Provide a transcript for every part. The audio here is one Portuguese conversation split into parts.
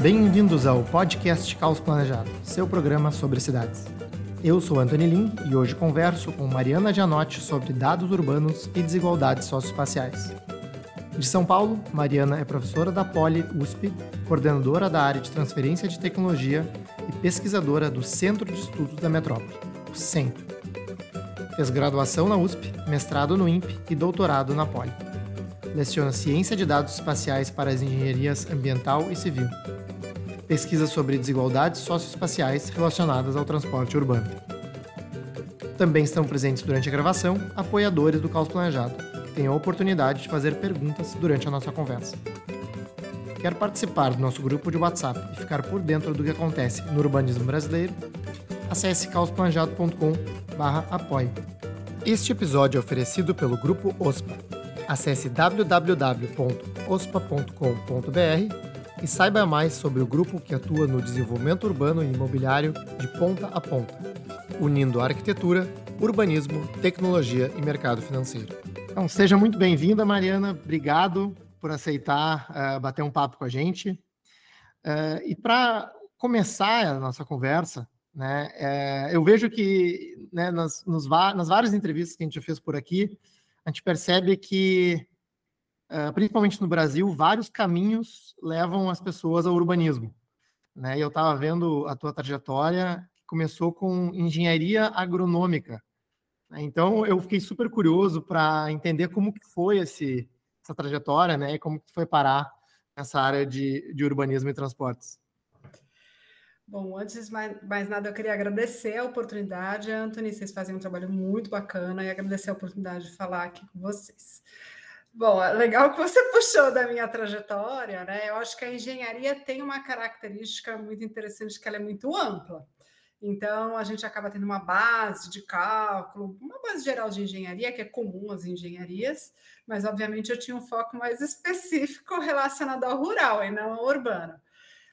Bem-vindos ao podcast Caos Planejado, seu programa sobre cidades. Eu sou Anthony Lin e hoje converso com Mariana Gianotti sobre dados urbanos e desigualdades socioespaciais. De São Paulo, Mariana é professora da Poli USP, coordenadora da área de transferência de tecnologia e pesquisadora do Centro de Estudos da Metrópole, o CENTO. Fez graduação na USP, mestrado no INPE e doutorado na Poli. Leciona ciência de dados espaciais para as engenharias ambiental e civil. Pesquisa sobre desigualdades socioespaciais relacionadas ao transporte urbano. Também estão presentes durante a gravação apoiadores do Caos Planejado, tem a oportunidade de fazer perguntas durante a nossa conversa. Quer participar do nosso grupo de WhatsApp e ficar por dentro do que acontece no urbanismo brasileiro? Acesse caosplanejado.com/apoie. Este episódio é oferecido pelo grupo OSPA. Acesse www.ospa.com.br e saiba mais sobre o grupo que atua no desenvolvimento urbano e imobiliário de ponta a ponta, unindo arquitetura, urbanismo, tecnologia e mercado financeiro. Então, seja muito bem-vinda, Mariana. Obrigado por aceitar uh, bater um papo com a gente. Uh, e para começar a nossa conversa, né, uh, eu vejo que né, nas, nos, nas várias entrevistas que a gente já fez por aqui, a gente percebe que, principalmente no Brasil, vários caminhos levam as pessoas ao urbanismo. Né? Eu estava vendo a tua trajetória, que começou com engenharia agronômica. Né? Então, eu fiquei super curioso para entender como que foi esse, essa trajetória, né, e como que foi parar nessa área de, de urbanismo e transportes. Bom, antes de mais, mais, nada, eu queria agradecer a oportunidade, Anthony, vocês fazem um trabalho muito bacana e agradecer a oportunidade de falar aqui com vocês. Bom, é legal que você puxou da minha trajetória, né? Eu acho que a engenharia tem uma característica muito interessante, que ela é muito ampla. Então, a gente acaba tendo uma base de cálculo, uma base geral de engenharia, que é comum às engenharias, mas obviamente eu tinha um foco mais específico relacionado ao rural e não ao urbano.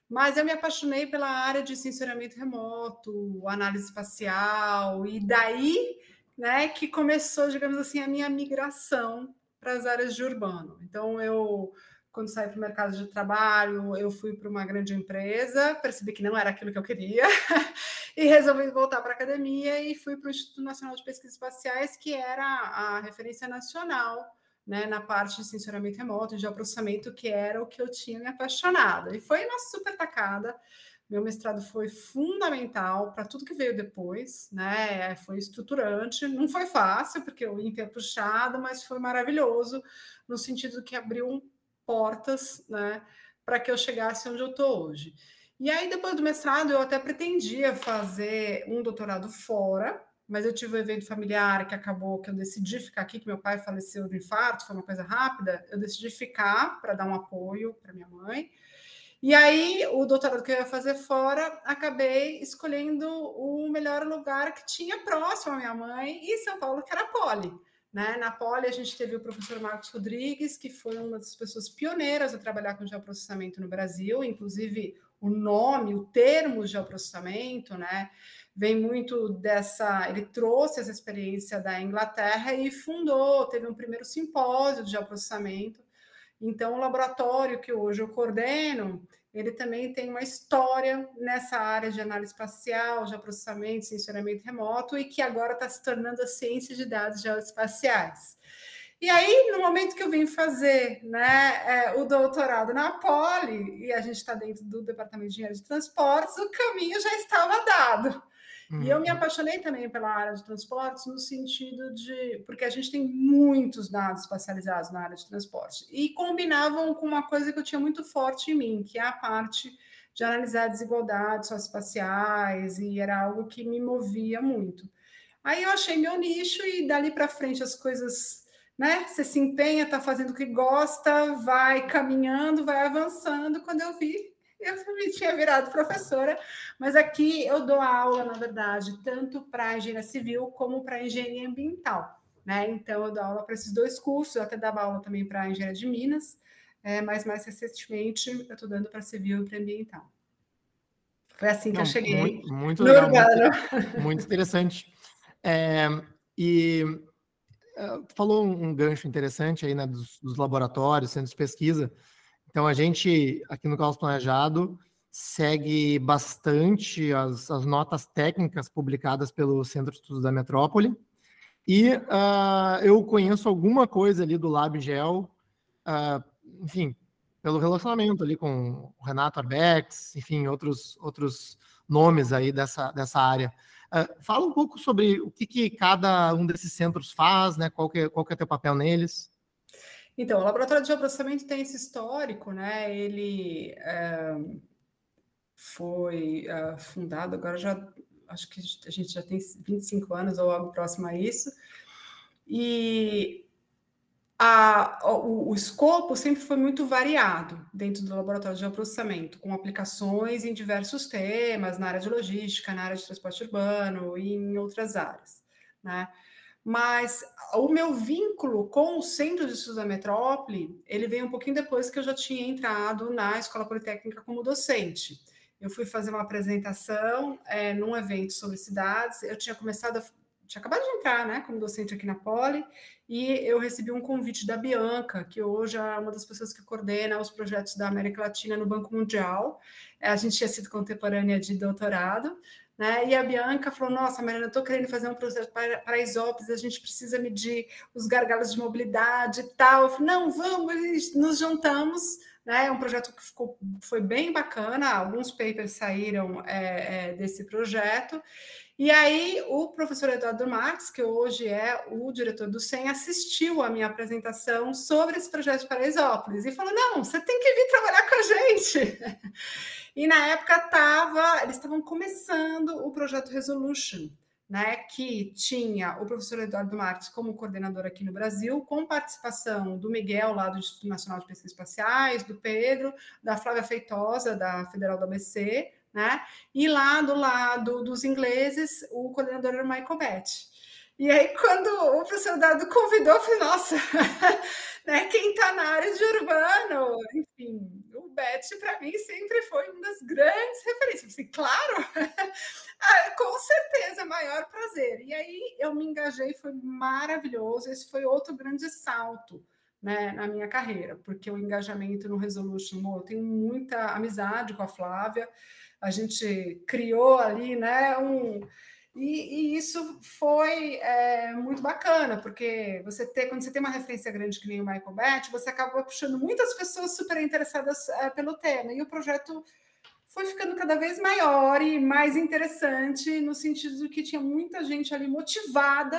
Mas eu me apaixonei pela área de sensoramento remoto, análise espacial, e daí né, que começou, digamos assim, a minha migração para as áreas de urbano. Então, eu quando saí para o mercado de trabalho, eu fui para uma grande empresa, percebi que não era aquilo que eu queria, e resolvi voltar para a academia e fui para o Instituto Nacional de Pesquisas Espaciais, que era a referência nacional né, na parte de sensoramento remoto, de processamento, que era o que eu tinha me apaixonado. E foi uma super tacada. Meu mestrado foi fundamental para tudo que veio depois, né? Foi estruturante, não foi fácil, porque o INPE é puxado, mas foi maravilhoso, no sentido que abriu portas, né, para que eu chegasse onde eu estou hoje. E aí, depois do mestrado, eu até pretendia fazer um doutorado fora, mas eu tive um evento familiar que acabou que eu decidi ficar aqui, que meu pai faleceu de infarto, foi uma coisa rápida. Eu decidi ficar para dar um apoio para minha mãe. E aí, o doutorado que eu ia fazer fora, acabei escolhendo o melhor lugar que tinha próximo à minha mãe, e São Paulo, que era a Poli. Né? Na Poli, a gente teve o professor Marcos Rodrigues, que foi uma das pessoas pioneiras a trabalhar com geoprocessamento no Brasil, inclusive o nome, o termo geoprocessamento, né? Vem muito dessa. Ele trouxe essa experiência da Inglaterra e fundou, teve um primeiro simpósio de geoprocessamento. Então, o laboratório que hoje eu coordeno, ele também tem uma história nessa área de análise espacial, geoprocessamento, sensoramento remoto, e que agora está se tornando a ciência de dados geoespaciais. E aí, no momento que eu vim fazer né, é, o doutorado na Poli, e a gente está dentro do Departamento de Engenharia de Transportes, o caminho já estava dado. Uhum. E eu me apaixonei também pela área de transportes no sentido de. porque a gente tem muitos dados espacializados na área de transporte. E combinavam com uma coisa que eu tinha muito forte em mim, que é a parte de analisar desigualdades socioespaciais, e era algo que me movia muito. Aí eu achei meu nicho, e dali para frente as coisas né? Você se empenha, está fazendo o que gosta, vai caminhando, vai avançando. Quando eu vi, eu me tinha virado professora, mas aqui eu dou aula, na verdade, tanto para engenharia civil como para engenharia ambiental. Né? Então, eu dou aula para esses dois cursos, eu até dava aula também para engenharia de Minas, é, mas mais recentemente eu estou dando para civil e para ambiental. Foi assim que Não, eu cheguei. Muito, muito legal, muito, muito, interessante. É, e é, falou um gancho interessante aí, né, dos, dos, laboratórios, centros de pesquisa. Então, a gente, aqui no Caos Planejado, segue bastante as, as notas técnicas publicadas pelo Centro de Estudos da Metrópole. E uh, eu conheço alguma coisa ali do LabGel, uh, enfim, pelo relacionamento ali com o Renato Arbex, enfim, outros, outros nomes aí dessa, dessa área. Uh, fala um pouco sobre o que, que, cada um desses centros faz, né? Qual que, qual que é o teu papel neles? Então, o Laboratório de Geoprocessamento tem esse histórico, né? Ele... É foi uh, fundado, agora já acho que a gente já tem 25 anos ou algo próximo a isso. E a, o, o, escopo sempre foi muito variado dentro do laboratório de geoprocessamento, com aplicações em diversos temas, na área de logística, na área de transporte urbano e em outras áreas. Né? Mas o meu vínculo com o Centro de Estudos da Metrópole, ele veio um pouquinho depois que eu já tinha entrado na Escola Politécnica como docente. Eu fui fazer uma apresentação é, num evento sobre cidades. Eu tinha começado, a, tinha acabado de entrar, né, como docente aqui na Poli, e eu recebi um convite da Bianca, que hoje é uma das pessoas que coordena os projetos da América Latina no Banco Mundial. É, a gente tinha sido contemporânea de doutorado. Né? E a Bianca falou: Nossa, Mariana, eu estou querendo fazer um projeto para, para isópolis, a gente precisa medir os gargalos de mobilidade e tal. Eu falei: Não, vamos, nos juntamos né? É um projeto que ficou, foi bem bacana, alguns papers saíram é, é, desse projeto. E aí, o professor Eduardo Marques, que hoje é o diretor do SEM, assistiu à minha apresentação sobre esse projeto de Paraisópolis e falou: não, você tem que vir trabalhar com a gente. E na época tava, eles estavam começando o projeto Resolution né, que tinha o professor Eduardo Marques como coordenador aqui no Brasil, com participação do Miguel, lá do Instituto Nacional de Pesquisas Espaciais, do Pedro, da Flávia Feitosa, da Federal do ABC, né, e lá do lado dos ingleses, o coordenador era o Michael Betti. E aí, quando o professor Dado convidou, eu falei, nossa, né, quem está na área de urbano, para mim, sempre foi uma das grandes referências. Falei, claro, ah, com certeza, maior prazer. E aí eu me engajei, foi maravilhoso. Esse foi outro grande salto. Né, na minha carreira, porque o engajamento no Resolution, eu tenho muita amizade com a Flávia, a gente criou ali né, um, e, e, isso foi é, muito bacana, porque você ter, quando você tem uma referência grande que nem o Michael Bett, você acaba puxando muitas pessoas super interessadas é, pelo tema. E o projeto foi ficando cada vez maior e mais interessante, no sentido que tinha muita gente ali motivada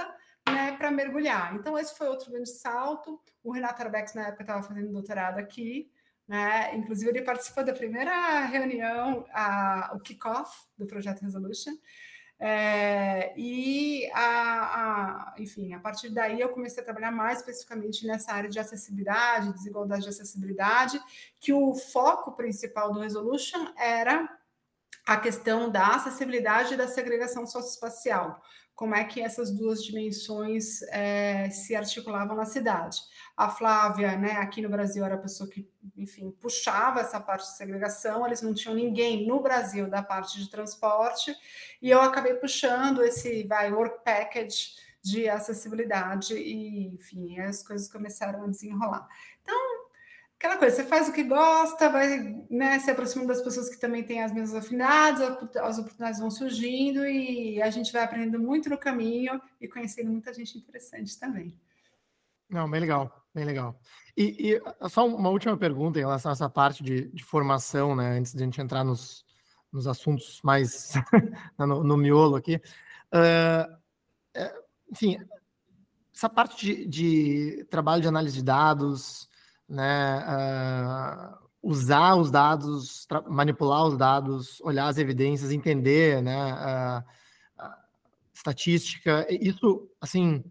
né, para mergulhar. Então, esse foi outro grande salto. O Renato Arbex, na época, estava fazendo doutorado aqui. Né? Inclusive, ele participou da primeira reunião, a, o kickoff do projeto Resolution. É, e, a, a, enfim, a partir daí eu comecei a trabalhar mais especificamente nessa área de acessibilidade, desigualdade de acessibilidade, que o foco principal do Resolution era a questão da acessibilidade e da segregação socioespacial. Como é que essas duas dimensões é, se articulavam na cidade a Flávia, né, aqui no Brasil era a pessoa que, enfim, puxava essa parte de segregação, eles não tinham ninguém no Brasil da parte de transporte, e eu acabei puxando esse vai work package de acessibilidade e, enfim, as coisas começaram a desenrolar. Aquela coisa, você faz o que gosta, vai né, se aproximando das pessoas que também têm as mesmas afinidades, as oportunidades vão surgindo e a gente vai aprendendo muito no caminho e conhecendo muita gente interessante também. Não, bem legal. Bem legal. E, e, ah, só uma última pergunta em relação a essa parte de, de formação, né? Antes de a gente entrar nos, nos assuntos mais no, no, miolo aqui. Uh, enfim, essa parte de, de, trabalho de análise de dados, né? Uh, usar os dados, manipular os dados, olhar as evidências, entender, né? Uh, estatística, isso, assim,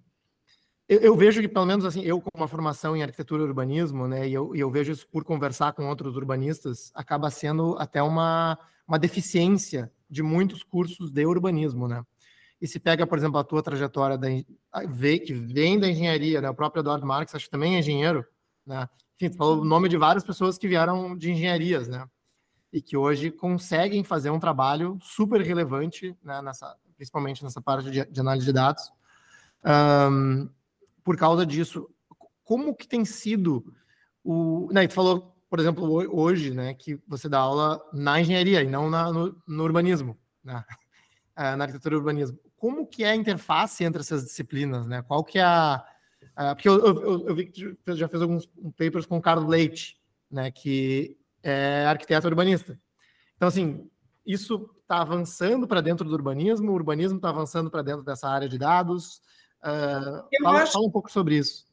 eu, eu, vejo que, pelo menos assim, eu com uma formação em arquitetura e urbanismo, né, e eu, e eu vejo isso por conversar com outros urbanistas, acaba sendo até uma, uma deficiência de muitos cursos de urbanismo, né? E se pega, por exemplo, a tua trajetória da, que vem da engenharia, né? O próprio Eduardo Marques, acho que também é engenheiro, né? Enfim, falou o nome de várias pessoas que vieram de engenharias, né? E que hoje conseguem fazer um trabalho super relevante, né? Nessa, principalmente nessa parte de, de análise de dados. Um, por causa disso. Como que tem sido o. Né, tu falou, por exemplo, hoje, né, que você dá aula na engenharia e não na, no, no, urbanismo, né? na arquitetura e urbanismo. Como que é a interface entre essas disciplinas, né? Qual que é a... porque eu, eu, eu, vi que já fez alguns papers com o Carlos Leite, né, que é arquiteto urbanista. Então, assim, isso está avançando para dentro do urbanismo, o urbanismo está avançando para dentro dessa área de dados. Uh, fala, acho... fala um pouco sobre isso.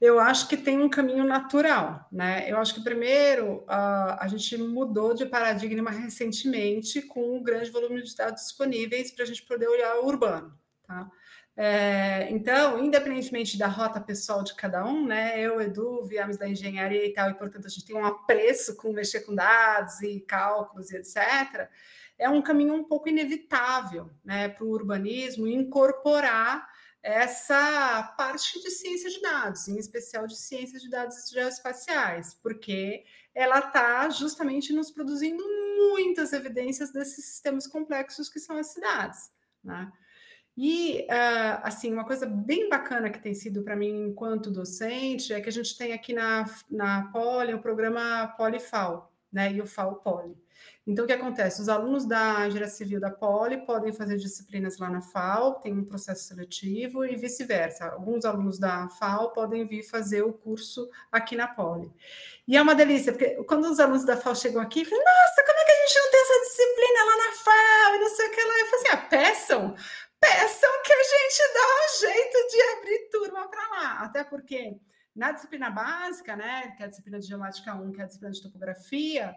Eu acho que tem um caminho natural, né? Eu acho que primeiro uh, a gente mudou de paradigma recentemente com um grande volume de dados disponíveis para a gente poder olhar o urbano, tá? É, então, independentemente da rota pessoal de cada um, né? Eu, Edu, viemos da engenharia e tal, e portanto a gente tem um apreço com mexer com dados e cálculos e etc. É um caminho um pouco inevitável, né, para o urbanismo incorporar essa parte de ciência de dados, em especial de ciência de dados geoespaciais, porque ela está justamente nos produzindo muitas evidências desses sistemas complexos que são as cidades. Né? E, uh, assim, uma coisa bem bacana que tem sido para mim enquanto docente é que a gente tem aqui na, na Poli o programa Polifal, né, e o FAO Poli. Então, o que acontece? Os alunos da engenharia civil da Poli podem fazer disciplinas lá na FAO, tem um processo seletivo e vice-versa. Alguns alunos da FAO podem vir fazer o curso aqui na Poli. E é uma delícia, porque quando os alunos da FAO chegam aqui, falam, nossa, como é que a gente não tem essa disciplina lá na FAO e não sei o que lá? Eu falo assim, ah, peçam, peçam que a gente dá um jeito de abrir turma para lá. Até porque na disciplina básica, né, que é a disciplina de geomática 1, que é a disciplina de topografia,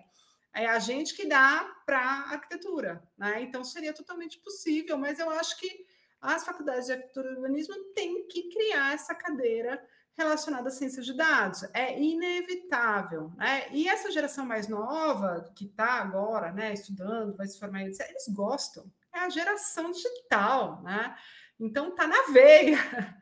é a gente que dá para arquitetura, né? Então seria totalmente possível, mas eu acho que as faculdades de arquitetura e urbanismo têm que criar essa cadeira relacionada à ciência de dados. É inevitável, né? E essa geração mais nova que está agora, né, estudando, vai se formar, eles gostam. É a geração digital, né? Então tá na veia.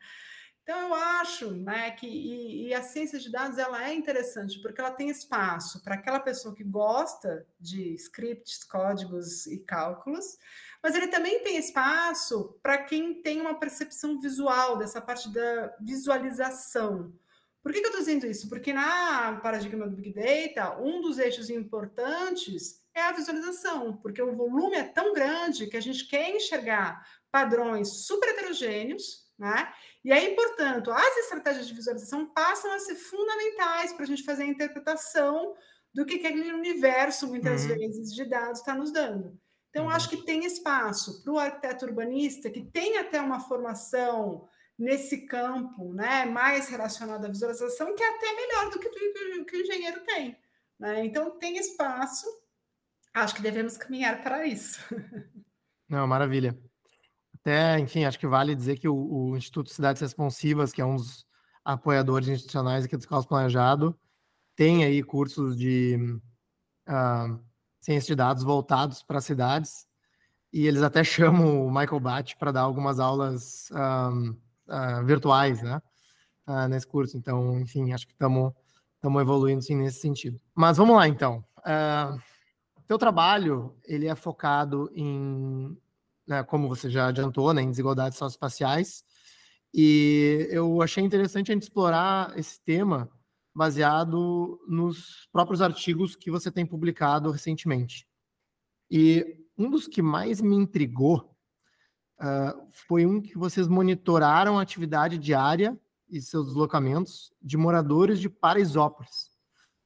Então, eu acho né, que e, e, a ciência de dados ela é interessante porque ela tem espaço para aquela pessoa que gosta de scripts, códigos e cálculos, mas ele também tem espaço para quem tem uma percepção visual dessa parte da visualização. Por que, que eu estou dizendo isso? Porque na paradigma do Big Data, um dos eixos importantes é a visualização, porque o volume é tão grande que a gente quer enxergar padrões super heterogêneos né? E aí, portanto, as estratégias de visualização passam a ser fundamentais para a gente fazer a interpretação do que, que aquele universo, muitas uhum. vezes, de dados está nos dando. Então, uhum. acho que tem espaço para o arquiteto urbanista, que tem até uma formação nesse campo, né, mais relacionado à visualização, que é até melhor do que, do que o engenheiro tem. Né? Então, tem espaço, acho que devemos caminhar para isso. Não, maravilha. Até, enfim, acho que vale dizer que o, o, Instituto Cidades Responsivas, que é um dos apoiadores institucionais aqui do Escola Planejado, tem aí cursos de uh, ciência de dados voltados para cidades, e eles até chamam o Michael Batt para dar algumas aulas um, uh, ah, virtuais, né, uh, nesse curso. Então, enfim, acho que estamos evoluindo, sim, nesse sentido. Mas vamos lá, então. Uh, teu trabalho, ele é focado em né, como você já adiantou, né, em desigualdades socioespaciais. E eu achei interessante a gente explorar esse tema baseado nos próprios artigos que você tem publicado recentemente. E um dos que mais me intrigou uh, foi um que vocês monitoraram a atividade diária e seus deslocamentos de moradores de Paraisópolis,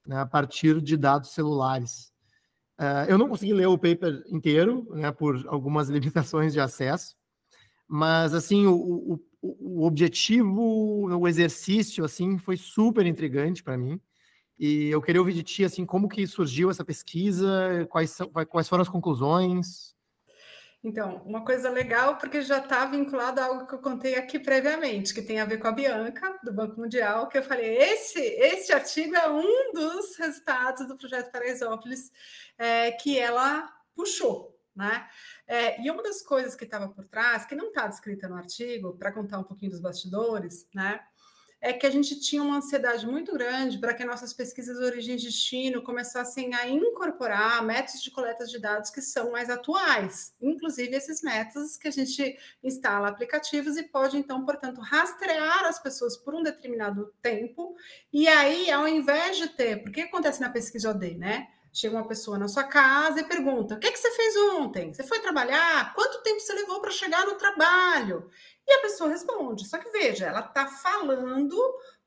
né, a partir de dados celulares. Uh, eu não consegui ler o paper inteiro, né, por algumas limitações de acesso, mas assim o, o, o objetivo, o exercício, assim, foi super intrigante para mim. E eu queria ouvir de ti, assim, como que surgiu essa pesquisa, quais, são, quais foram as conclusões? Então, uma coisa legal, porque já está vinculado a algo que eu contei aqui previamente, que tem a ver com a Bianca, do Banco Mundial, que eu falei, esse, esse artigo é um dos resultados do projeto Paraisópolis é, que ela puxou, né? É, e uma das coisas que estava por trás, que não está descrita no artigo, para contar um pouquinho dos bastidores, né? É que a gente tinha uma ansiedade muito grande para que nossas pesquisas de origem e destino começassem a incorporar métodos de coleta de dados que são mais atuais, inclusive esses métodos que a gente instala aplicativos e pode, então, portanto, rastrear as pessoas por um determinado tempo, e aí, ao invés de ter, porque acontece na pesquisa OD, né? Chega uma pessoa na sua casa e pergunta: o que, é que você fez ontem? Você foi trabalhar? Quanto tempo você levou para chegar no trabalho? E a pessoa responde. Só que veja, ela está falando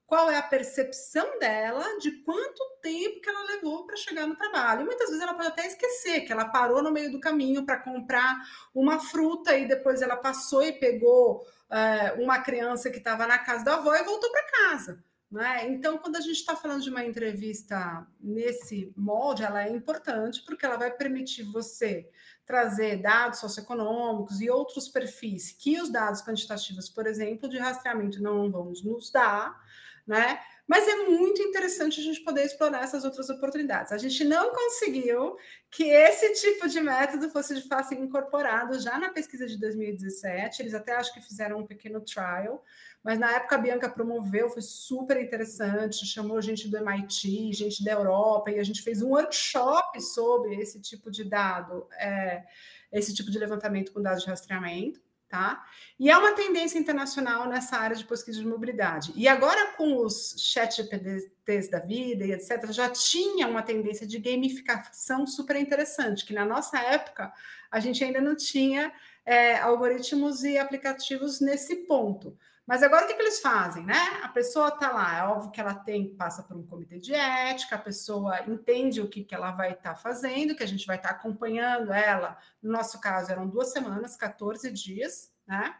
qual é a percepção dela de quanto tempo que ela levou para chegar no trabalho. E muitas vezes ela pode até esquecer que ela parou no meio do caminho para comprar uma fruta e depois ela passou e pegou é, uma criança que estava na casa da avó e voltou para casa. Né? Então, quando a gente está falando de uma entrevista nesse molde, ela é importante porque ela vai permitir você trazer dados socioeconômicos e outros perfis que os dados quantitativos, por exemplo, de rastreamento não vão nos dar, né? Mas é muito interessante a gente poder explorar essas outras oportunidades. A gente não conseguiu que esse tipo de método fosse de fato incorporado já na pesquisa de 2017. Eles até acho que fizeram um pequeno trial, mas na época a Bianca promoveu, foi super interessante, chamou gente do MIT, gente da Europa, e a gente fez um workshop sobre esse tipo de dado, é, esse tipo de levantamento com dados de rastreamento. Tá? E é uma tendência internacional nessa área de pesquisa de mobilidade. E agora, com os chat GPTs da vida e etc., já tinha uma tendência de gamificação super interessante, que na nossa época a gente ainda não tinha é, algoritmos e aplicativos nesse ponto. Mas agora o que, que eles fazem, né? A pessoa está lá, é óbvio que ela tem, passa por um comitê de ética, a pessoa entende o que, que ela vai estar tá fazendo, que a gente vai estar tá acompanhando ela. No nosso caso, eram duas semanas, 14 dias, né?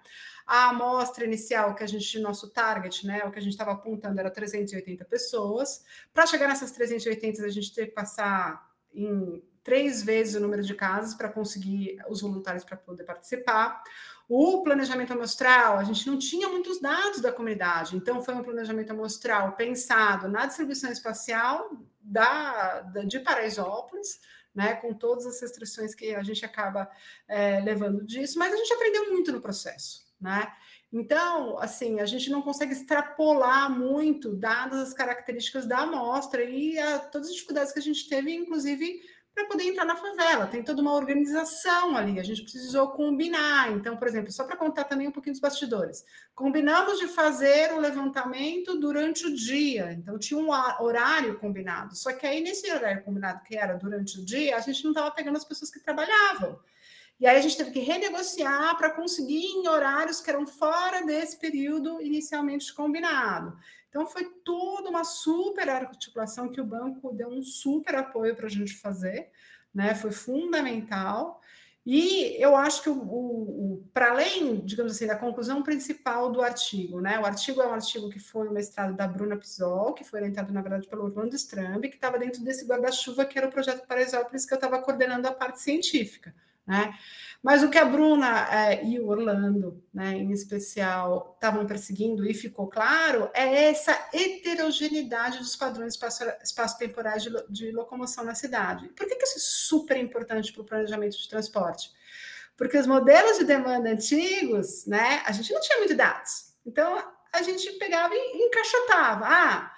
A amostra inicial que a gente, nosso target, né, o que a gente estava apontando era 380 pessoas. Para chegar nessas 380, a gente teve que passar em três vezes o número de casas para conseguir os voluntários para poder participar. O planejamento amostral, a gente não tinha muitos dados da comunidade, então foi um planejamento amostral pensado na distribuição espacial da, da de Paraisópolis, né, com todas as restrições que a gente acaba é, levando disso, mas a gente aprendeu muito no processo, né? Então, assim, a gente não consegue extrapolar muito, dadas as características da amostra e a, todas as dificuldades que a gente teve, inclusive para poder entrar na favela. Tem toda uma organização ali, a gente precisou combinar. Então, por exemplo, só para contar também um pouquinho dos bastidores, combinamos de fazer o levantamento durante o dia, então tinha um horário combinado. Só que aí, nesse horário combinado, que era durante o dia, a gente não estava pegando as pessoas que trabalhavam. E aí a gente teve que renegociar para conseguir em horários que eram fora desse período inicialmente combinado. Então, foi toda uma super articulação que o banco deu um super apoio para a gente fazer, né? Foi fundamental. E eu acho que o, o, o para além, digamos assim, da conclusão principal do artigo, né? O artigo é um artigo que foi o mestrado da Bruna Pisol, que foi orientado, na verdade, pelo Orlando Strambi, que estava dentro desse guarda-chuva que era o projeto Paraisópolis, que eu estava coordenando a parte científica. Né? Mas o que a Bruna é, e o Orlando, né, em especial, estavam perseguindo e ficou claro é essa heterogeneidade dos padrões espaço-temporais de, de, locomoção na cidade. Por que, que isso é super importante para o planejamento de transporte? Porque os modelos de demanda antigos, né, a gente não tinha muito dados. Então, a gente pegava e encaixotava. Ah,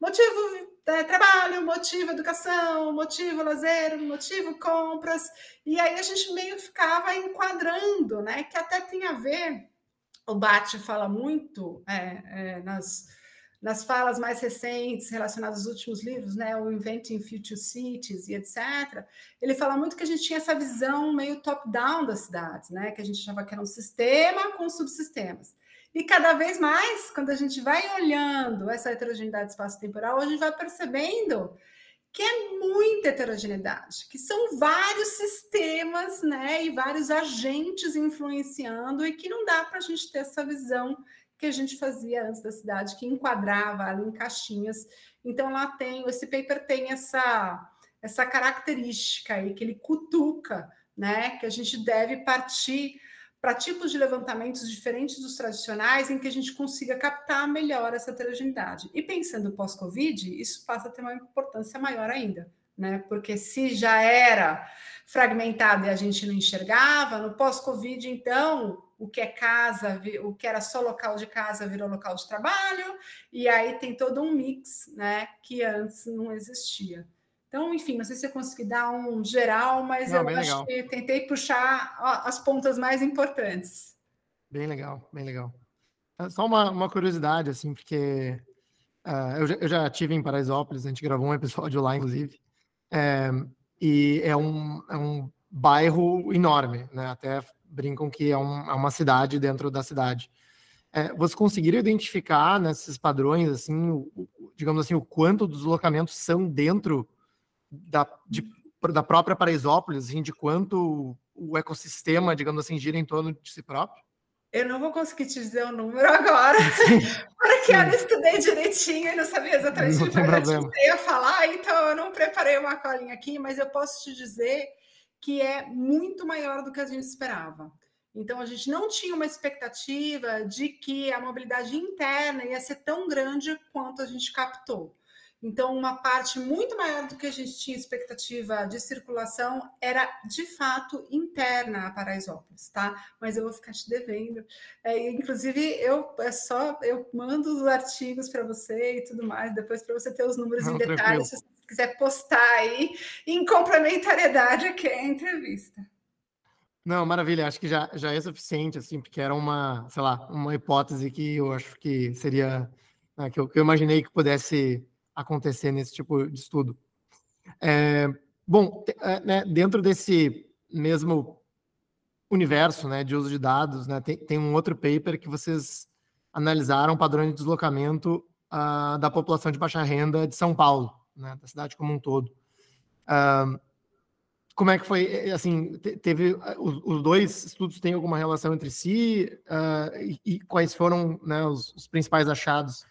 motivo trabalho, motivo educação, motivo lazer, motivo compras, e aí a gente meio ficava enquadrando, né? Que até tem a ver, o Bate fala muito é, é, nas, nas falas mais recentes relacionadas aos últimos livros, né? O Inventing Future Cities e etc. Ele fala muito que a gente tinha essa visão meio top-down das cidades, né? Que a gente achava que era um sistema com subsistemas. E cada vez mais, quando a gente vai olhando essa heterogeneidade espaço-temporal, a gente vai percebendo que é muita heterogeneidade, que são vários sistemas né, e vários agentes influenciando, e que não dá para a gente ter essa visão que a gente fazia antes da cidade, que enquadrava ali em caixinhas. Então, lá tem, esse paper tem essa, essa característica aí, que ele cutuca, né, que a gente deve partir para tipos de levantamentos diferentes dos tradicionais, em que a gente consiga captar melhor essa heterogeneidade. E pensando pós-Covid, isso passa a ter uma importância maior ainda, né? Porque se já era fragmentado e a gente não enxergava, no pós-Covid, então, o que é casa, o que era só local de casa virou local de trabalho, e aí tem todo um mix, né, que antes não existia. Então, enfim, não sei se eu consegui dar um geral, mas não, eu acho que tentei puxar as pontas mais importantes. Bem legal, bem legal. É só uma, uma curiosidade, assim, porque uh, eu, já, eu, já, tive em Paraisópolis, a gente gravou um episódio lá, inclusive, é, e é um, é um bairro enorme, né? Até brincam que é, um, é uma cidade dentro da cidade. É, vocês conseguiram identificar nesses padrões, assim, o, digamos assim, o quanto dos deslocamentos são dentro da, de, da própria Paraisópolis, assim, de quanto o ecossistema, digamos assim, gira em torno de si próprio? Eu não vou conseguir te dizer o número agora, porque eu não estudei direitinho e não sabia exatamente o que eu ia falar, então eu não preparei uma colinha aqui, mas eu posso te dizer que é muito maior do que a gente esperava. Então, a gente não tinha uma expectativa de que a mobilidade interna ia ser tão grande quanto a gente captou. Então, uma parte muito maior do que a gente tinha expectativa de circulação era de fato interna a Paraisópolis, tá? Mas eu vou ficar te devendo. É, inclusive, eu é só eu mando os artigos para você e tudo mais, depois para você ter os números Não, em detalhes, se você quiser postar aí em complementariedade aqui a entrevista. Não, maravilha, acho que já, já é suficiente, assim, porque era uma, sei lá, uma hipótese que eu acho que seria, né, que, eu, que eu imaginei que pudesse acontecer nesse tipo de estudo. É, bom, é, né, dentro desse mesmo universo né, de uso de dados, né, tem, tem, um outro paper que vocês analisaram padrões de deslocamento uh, da população de baixa renda de São Paulo, né, da cidade como um todo. Uh, como é que foi, assim, teve, os, os, dois estudos têm alguma relação entre si uh, e, e, quais foram né, os, os principais achados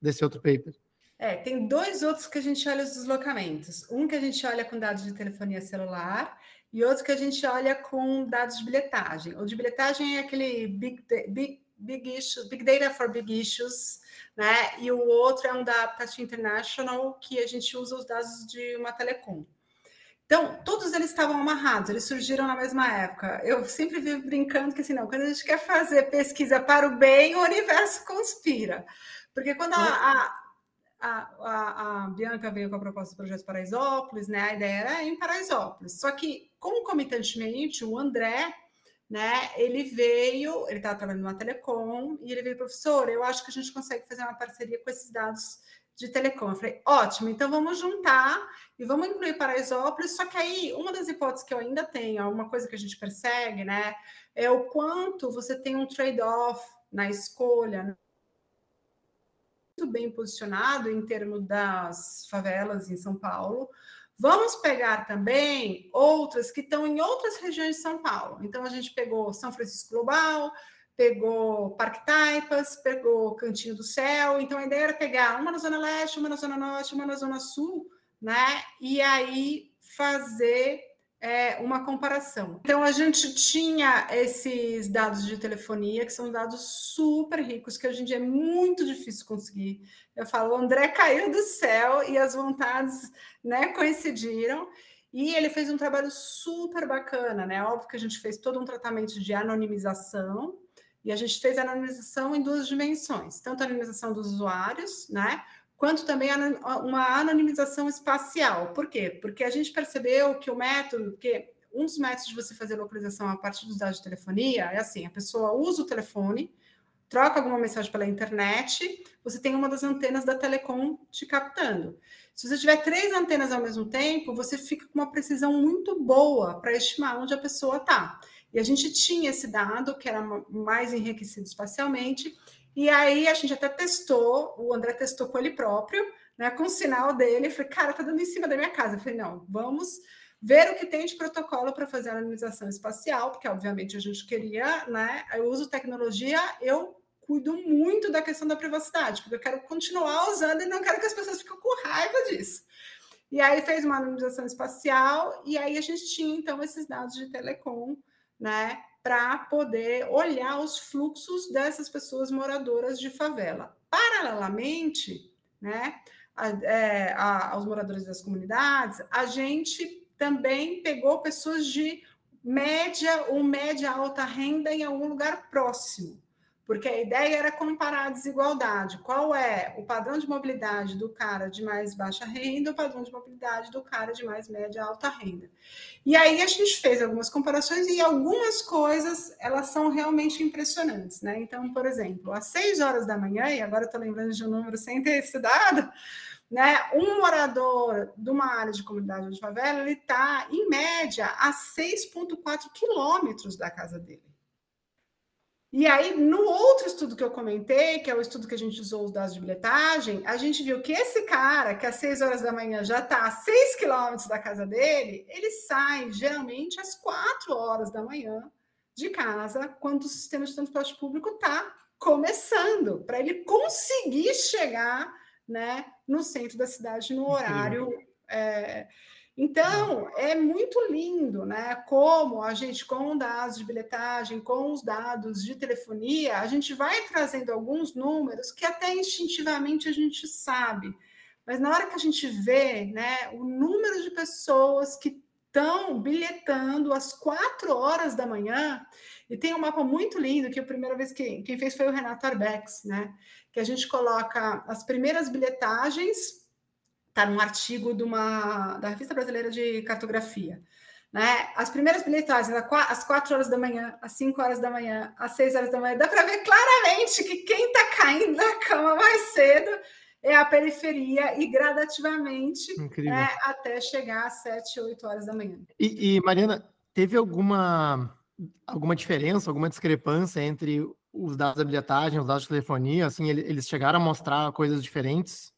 desse outro paper? É, tem dois outros que a gente olha os deslocamentos. Um que a gente olha com dados de telefonia celular e outro que a gente olha com dados de bilhetagem. O de bilhetagem é aquele big, big, big, issue, big data for big issues, né? E o outro é um da Habitat International, que a gente usa os dados de uma telecom. Então, todos eles estavam amarrados, eles surgiram na mesma época. Eu sempre vivo brincando que assim, não, quando a gente quer fazer pesquisa para o bem, o universo conspira. Porque quando a, a a, a, a, Bianca veio com a proposta do projeto Paraisópolis, né? A ideia era em Paraisópolis. Só que, concomitantemente, o André, né? Ele veio, ele estava trabalhando numa telecom e ele veio, professor, eu acho que a gente consegue fazer uma parceria com esses dados de telecom. Eu falei, ótimo, então vamos juntar e vamos incluir Paraisópolis. Só que aí, uma das hipóteses que eu ainda tenho, uma coisa que a gente persegue, né? É o quanto você tem um trade-off na escolha? Muito bem posicionado em termos das favelas em São Paulo. Vamos pegar também outras que estão em outras regiões de São Paulo. Então, a gente pegou São Francisco Global, pegou Parque Taipas, pegou Cantinho do Céu. Então, a ideia era pegar uma na Zona Leste, uma na Zona Norte, uma na Zona Sul, né? E aí fazer é, uma comparação. Então, a gente tinha esses dados de telefonia, que são dados super ricos, que hoje em dia é muito difícil conseguir. Eu falo, o André caiu do céu e as vontades né, coincidiram. E ele fez um trabalho super bacana, né? Óbvio que a gente fez todo um tratamento de anonimização, e a gente fez a anonimização em duas dimensões, tanto a anonimização dos usuários, né? Quanto também uma anonimização espacial. Por quê? Porque a gente percebeu que o método, que um dos métodos de você fazer localização a partir dos dados de telefonia é assim: a pessoa usa o telefone, troca alguma mensagem pela internet, você tem uma das antenas da telecom te captando. Se você tiver três antenas ao mesmo tempo, você fica com uma precisão muito boa para estimar onde a pessoa está. E a gente tinha esse dado que era mais enriquecido espacialmente, e aí a gente até testou, o André testou com ele próprio, né, com o sinal dele. Eu falei, cara, tá dando em cima da minha casa. Eu falei, não, vamos ver o que tem de protocolo para fazer a anonimização espacial, porque obviamente a gente queria, né? Eu uso tecnologia, eu cuido muito da questão da privacidade, porque eu quero continuar usando e não quero que as pessoas fiquem com raiva disso. E aí fez uma anonimização espacial, e aí a gente tinha então esses dados de telecom, né? Para poder olhar os fluxos dessas pessoas moradoras de favela. Paralelamente, né, a, é, a, aos moradores das comunidades, a gente também pegou pessoas de média ou média alta renda em algum lugar próximo porque a ideia era comparar a desigualdade. Qual é o padrão de mobilidade do cara de mais baixa renda o padrão de mobilidade do cara de mais média alta renda. E aí a gente fez algumas comparações e algumas coisas elas são realmente impressionantes, né? Então, por exemplo, às seis horas da manhã, e agora estou lembrando de um número sem ter estudado, né? Um morador de uma área de comunidade de favela, ele está, em média, a 6,4 quilômetros da casa dele. E aí, no outro estudo que eu comentei, que é o estudo que a gente usou os dados de bilhetagem, a gente viu que esse cara, que às 6 horas da manhã já está a 6 quilômetros da casa dele, ele sai geralmente às 4 horas da manhã de casa, quando o sistema de transporte público está começando, para ele conseguir chegar né, no centro da cidade no horário. É, então, é muito lindo, né? Como a gente, com dados de bilhetagem, com os dados de telefonia, a gente vai trazendo alguns números que até instintivamente a gente sabe. Mas na hora que a gente vê né, o número de pessoas que estão bilhetando às quatro horas da manhã, e tem um mapa muito lindo que a primeira vez que quem fez foi o Renato Arbex, né? Que a gente coloca as primeiras bilhetagens está num artigo de uma, da Revista Brasileira de Cartografia. Né? As primeiras bilhetagens, às 4 horas da manhã, às 5 horas da manhã, às 6 horas da manhã, dá para ver claramente que quem está caindo da cama mais cedo é a periferia e gradativamente né, até chegar às 7, 8 horas da manhã. E, e, Mariana, teve alguma, alguma diferença, alguma discrepância entre os dados da bilhetagem, os dados de telefonia? Assim, eles chegaram a mostrar coisas diferentes?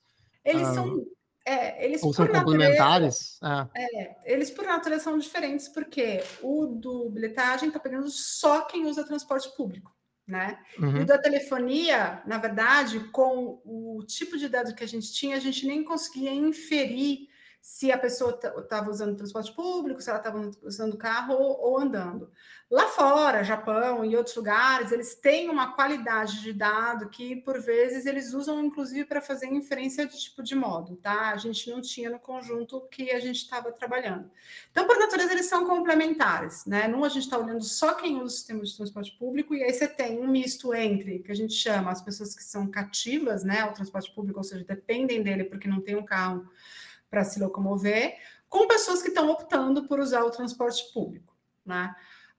Eles ah, são é, eles Ou são complementares? Natureza, é. é. eles por natureza são diferentes, porque o do bilhetagem está pegando só quem usa transporte público, né? Uhum. E o da telefonia, na verdade, com o tipo de dado que a gente tinha, a gente nem conseguia inferir se a pessoa estava usando transporte público, se ela estava usando carro ou, ou, andando. Lá fora, Japão e outros lugares, eles têm uma qualidade de dado que, por vezes, eles usam, inclusive, para fazer inferência de tipo de modo, tá? A gente não tinha no conjunto que a gente estava trabalhando. Então, por natureza, eles são complementares, né? Num, a gente está olhando só quem usa o sistema de transporte público, e aí você tem um misto entre, que a gente chama as pessoas que são cativas, né, ao transporte público, ou seja, dependem dele porque não tem um carro para se locomover, com pessoas que estão optando por usar o transporte público. Né?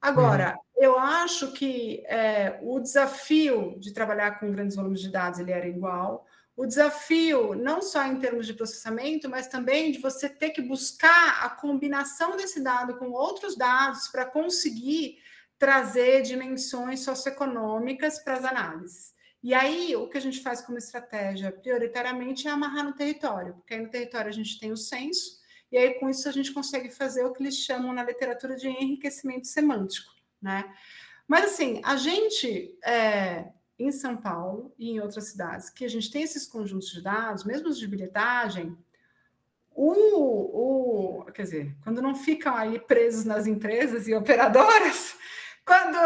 Agora, uhum. eu acho que é, o desafio de trabalhar com grandes volumes de dados ele era igual. O desafio, não só em termos de processamento, mas também de você ter que buscar a combinação desse dado com outros dados para conseguir trazer dimensões socioeconômicas para as análises. E aí, o que a gente faz como estratégia, prioritariamente, é amarrar no território, porque aí no território a gente tem o censo, e aí com isso a gente consegue fazer o que eles chamam na literatura de enriquecimento semântico, né? Mas assim, a gente é, em São Paulo e em outras cidades que a gente tem esses conjuntos de dados, mesmo os de bilhetagem, o, o, quer dizer, quando não ficam aí presos nas empresas e operadoras, quando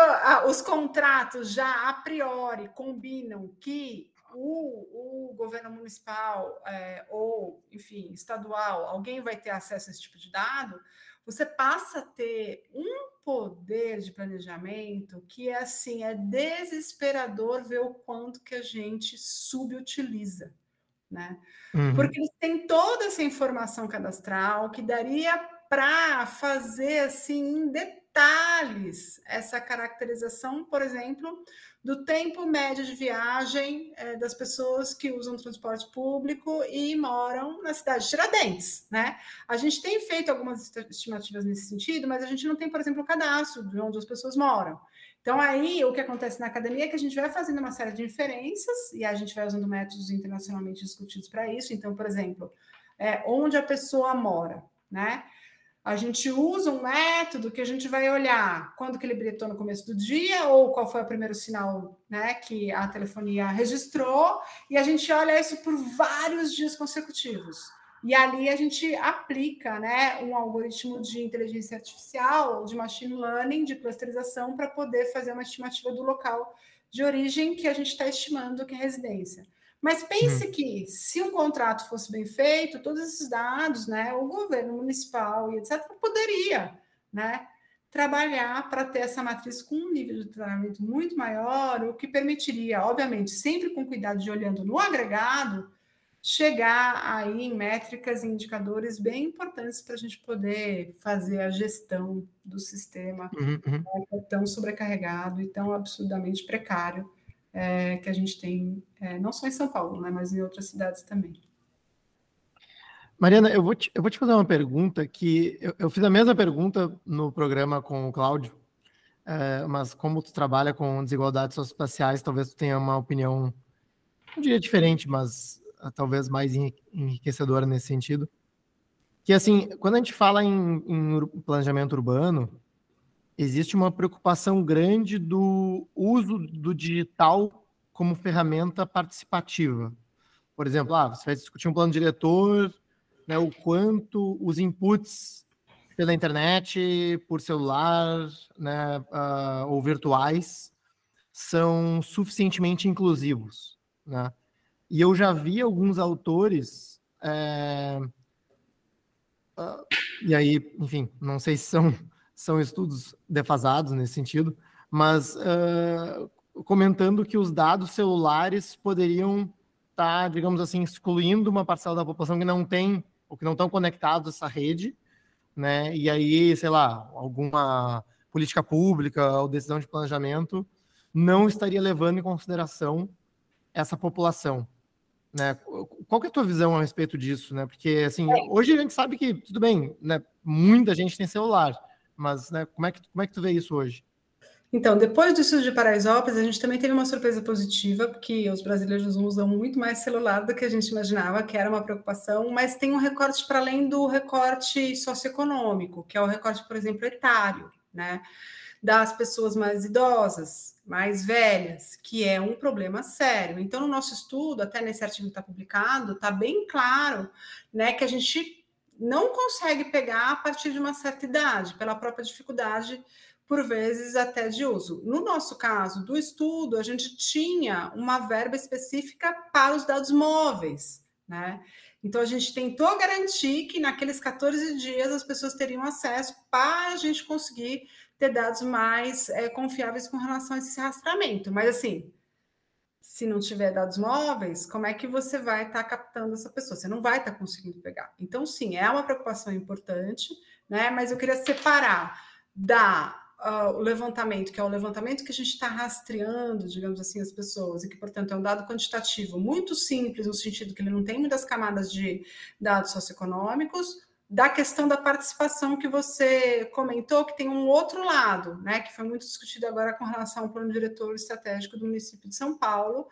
os contratos já a priori combinam que o, o governo municipal é, ou, enfim, estadual, alguém vai ter acesso a esse tipo de dado, você passa a ter um poder de planejamento que é assim, é desesperador ver o quanto que a gente subutiliza, né? Uhum. Porque eles têm toda essa informação cadastral que daria para fazer assim detalhe detalhes essa caracterização, por exemplo, do tempo médio de viagem é, das pessoas que usam transporte público e moram na cidade de Tiradentes, né? A gente tem feito algumas estimativas nesse sentido, mas a gente não tem, por exemplo, o cadastro de onde as pessoas moram. Então, aí, o que acontece na academia é que a gente vai fazendo uma série de inferências e a gente vai usando métodos internacionalmente discutidos para isso. Então, por exemplo, é, onde a pessoa mora, né? A gente usa um método que a gente vai olhar quando que ele bilhetou no começo do dia ou qual foi o primeiro sinal né, que a telefonia registrou, e a gente olha isso por vários dias consecutivos. E ali a gente aplica né, um algoritmo de inteligência artificial, de machine learning, de clusterização, para poder fazer uma estimativa do local de origem que a gente está estimando que é residência. Mas pense hum. que se um contrato fosse bem feito, todos esses dados, né, o governo municipal e etc, poderia, né, trabalhar para ter essa matriz com um nível de treinamento muito maior, o que permitiria, obviamente, sempre com cuidado de olhando no agregado, chegar aí em métricas e indicadores bem importantes para a gente poder fazer a gestão do sistema uhum, uhum. Né, é tão sobrecarregado e tão absurdamente precário é, que a gente tem, é, não só em São Paulo, né, mas em outras cidades também. Mariana, eu vou te, eu vou te fazer uma pergunta que eu, eu fiz a mesma pergunta no programa com o Cláudio, é, mas como tu trabalha com desigualdades socioespaciais, talvez tu tenha uma opinião, não diria diferente, mas uh, talvez mais enriquecedora nesse sentido. Que assim, quando a gente fala em, em planejamento urbano, existe uma preocupação grande do uso do digital como ferramenta participativa. Por exemplo, ah, você vai discutir um plano diretor né, o quanto os inputs pela internet, por celular, né, uh, ou virtuais, são suficientemente inclusivos, né? E eu já vi alguns autores, é, uh, e aí, enfim, não sei se são, são estudos defasados nesse sentido, mas uh, comentando que os dados celulares poderiam estar, tá, digamos assim, excluindo uma parcela da população que não tem ou que não estão conectados a essa rede, né? E aí, sei lá, alguma política pública ou decisão de planejamento não estaria levando em consideração essa população. Né? Qual é a tua visão a respeito disso, né? Porque assim, hoje a gente sabe que tudo bem, né? Muita gente tem celular, mas né, como é que como é que tu vê isso hoje? Então, depois do estudo de Paraisópolis, a gente também teve uma surpresa positiva, porque os brasileiros usam muito mais celular do que a gente imaginava, que era uma preocupação, mas tem um recorte para além do recorte socioeconômico, que é o recorte, por exemplo, etário, né? Das pessoas mais idosas, mais velhas, que é um problema sério. Então, no nosso estudo, até nesse artigo que está publicado, está bem claro né, que a gente não consegue pegar a partir de uma certa idade, pela própria dificuldade por vezes até de uso. No nosso caso do estudo, a gente tinha uma verba específica para os dados móveis, né? Então a gente tentou garantir que naqueles 14 dias as pessoas teriam acesso para a gente conseguir ter dados mais é, confiáveis com relação a esse rastreamento. Mas assim, se não tiver dados móveis, como é que você vai estar tá captando essa pessoa? Você não vai estar tá conseguindo pegar. Então, sim, é uma preocupação importante, né? Mas eu queria separar da uh, o levantamento, que é o levantamento que a gente está rastreando, digamos assim, as pessoas, e que, portanto, é um dado quantitativo muito simples, no sentido que ele não tem muitas camadas de dados socioeconômicos, da questão da participação que você comentou, que tem um outro lado, né, que foi muito discutido agora com relação ao plano diretor estratégico do município de São Paulo,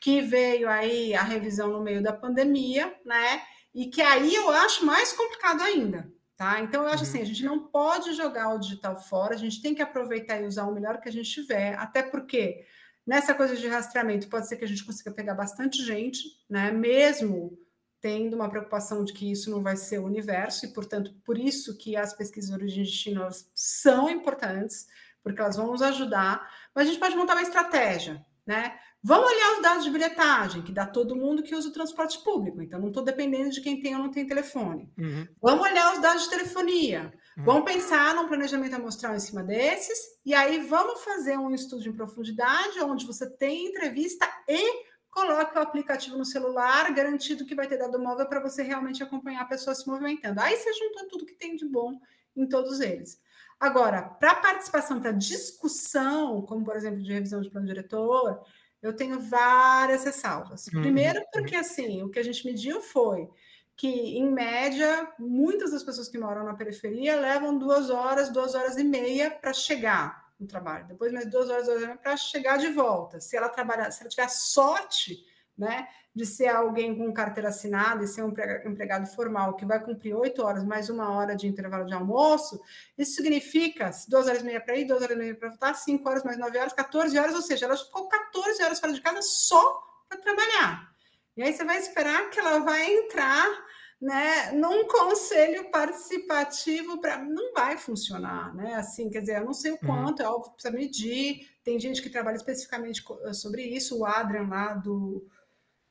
que veio aí a revisão no meio da pandemia, né, e que aí eu acho mais complicado ainda, Tá? Então, eu acho assim, a gente não pode jogar o digital fora, a gente tem que aproveitar e usar o melhor que a gente tiver, até porque nessa coisa de rastreamento pode ser que a gente consiga pegar bastante gente, né? Mesmo tendo uma preocupação de que isso não vai ser o universo, e, portanto, por isso que as pesquisas de origem de destino são importantes, porque elas vão nos ajudar, mas a gente pode montar uma estratégia, né? Vamos olhar os dados de bilhetagem, que dá todo mundo que usa o transporte público. Então, não estou dependendo de quem tem ou não tem telefone. Uhum. Vamos olhar os dados de telefonia. Uhum. Vamos pensar num planejamento amostral em cima desses. E aí, vamos fazer um estudo em profundidade, onde você tem entrevista e coloca o aplicativo no celular, garantido que vai ter dado móvel para você realmente acompanhar a pessoa se movimentando. Aí você juntou tudo que tem de bom em todos eles. Agora, para participação, para discussão, como por exemplo de revisão de plano diretor, eu tenho várias ressalvas. Uhum. Primeiro, porque assim, o que a gente mediu foi que, em média, muitas das pessoas que moram na periferia levam duas horas, duas horas e meia para chegar no trabalho. Depois, mais duas horas, horas para chegar de volta. Se ela trabalhar, se ela tiver sorte né, de ser alguém com carteira assinada e ser um empregado formal que vai cumprir oito horas mais uma hora de intervalo de almoço, isso significa duas horas e meia para ir, duas horas e meia para voltar, cinco horas mais nove horas, 14 horas, ou seja, ela ficou 14 horas fora de casa só para trabalhar. E aí você vai esperar que ela vai entrar né, num conselho participativo para não vai funcionar, né? Assim, quer dizer, eu não sei o uhum. quanto, uhum. é óbvio que precisa medir. Tem gente que trabalha especificamente sobre isso, o Adrian lá do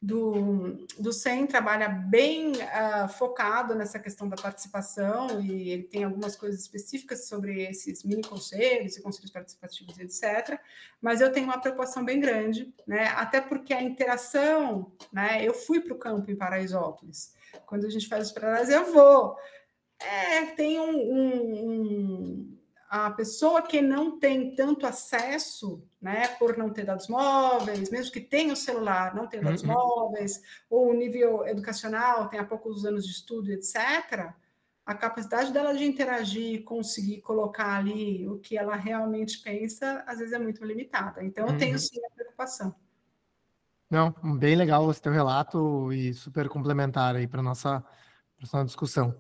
do, do SEM trabalha bem uh, focado nessa questão da participação e ele tem algumas coisas específicas sobre esses mini conselhos e conselhos participativos, etc. Mas eu tenho uma preocupação bem grande, né? Até porque a interação, né? Eu fui para o campo em Paraisópolis. Quando a gente faz os paralelos, eu vou. É, tem um, um, um a pessoa que não tem tanto acesso, né, por não ter dados móveis, mesmo que tenha o celular, não tem dados uhum. móveis, ou o nível educacional tem há poucos anos de estudo, etc., a capacidade dela de interagir, conseguir colocar ali o que ela realmente pensa, às vezes é muito limitada. Então, eu tenho uhum. sim a preocupação. Não, bem legal esse teu relato e super complementar aí para nossa, nossa discussão.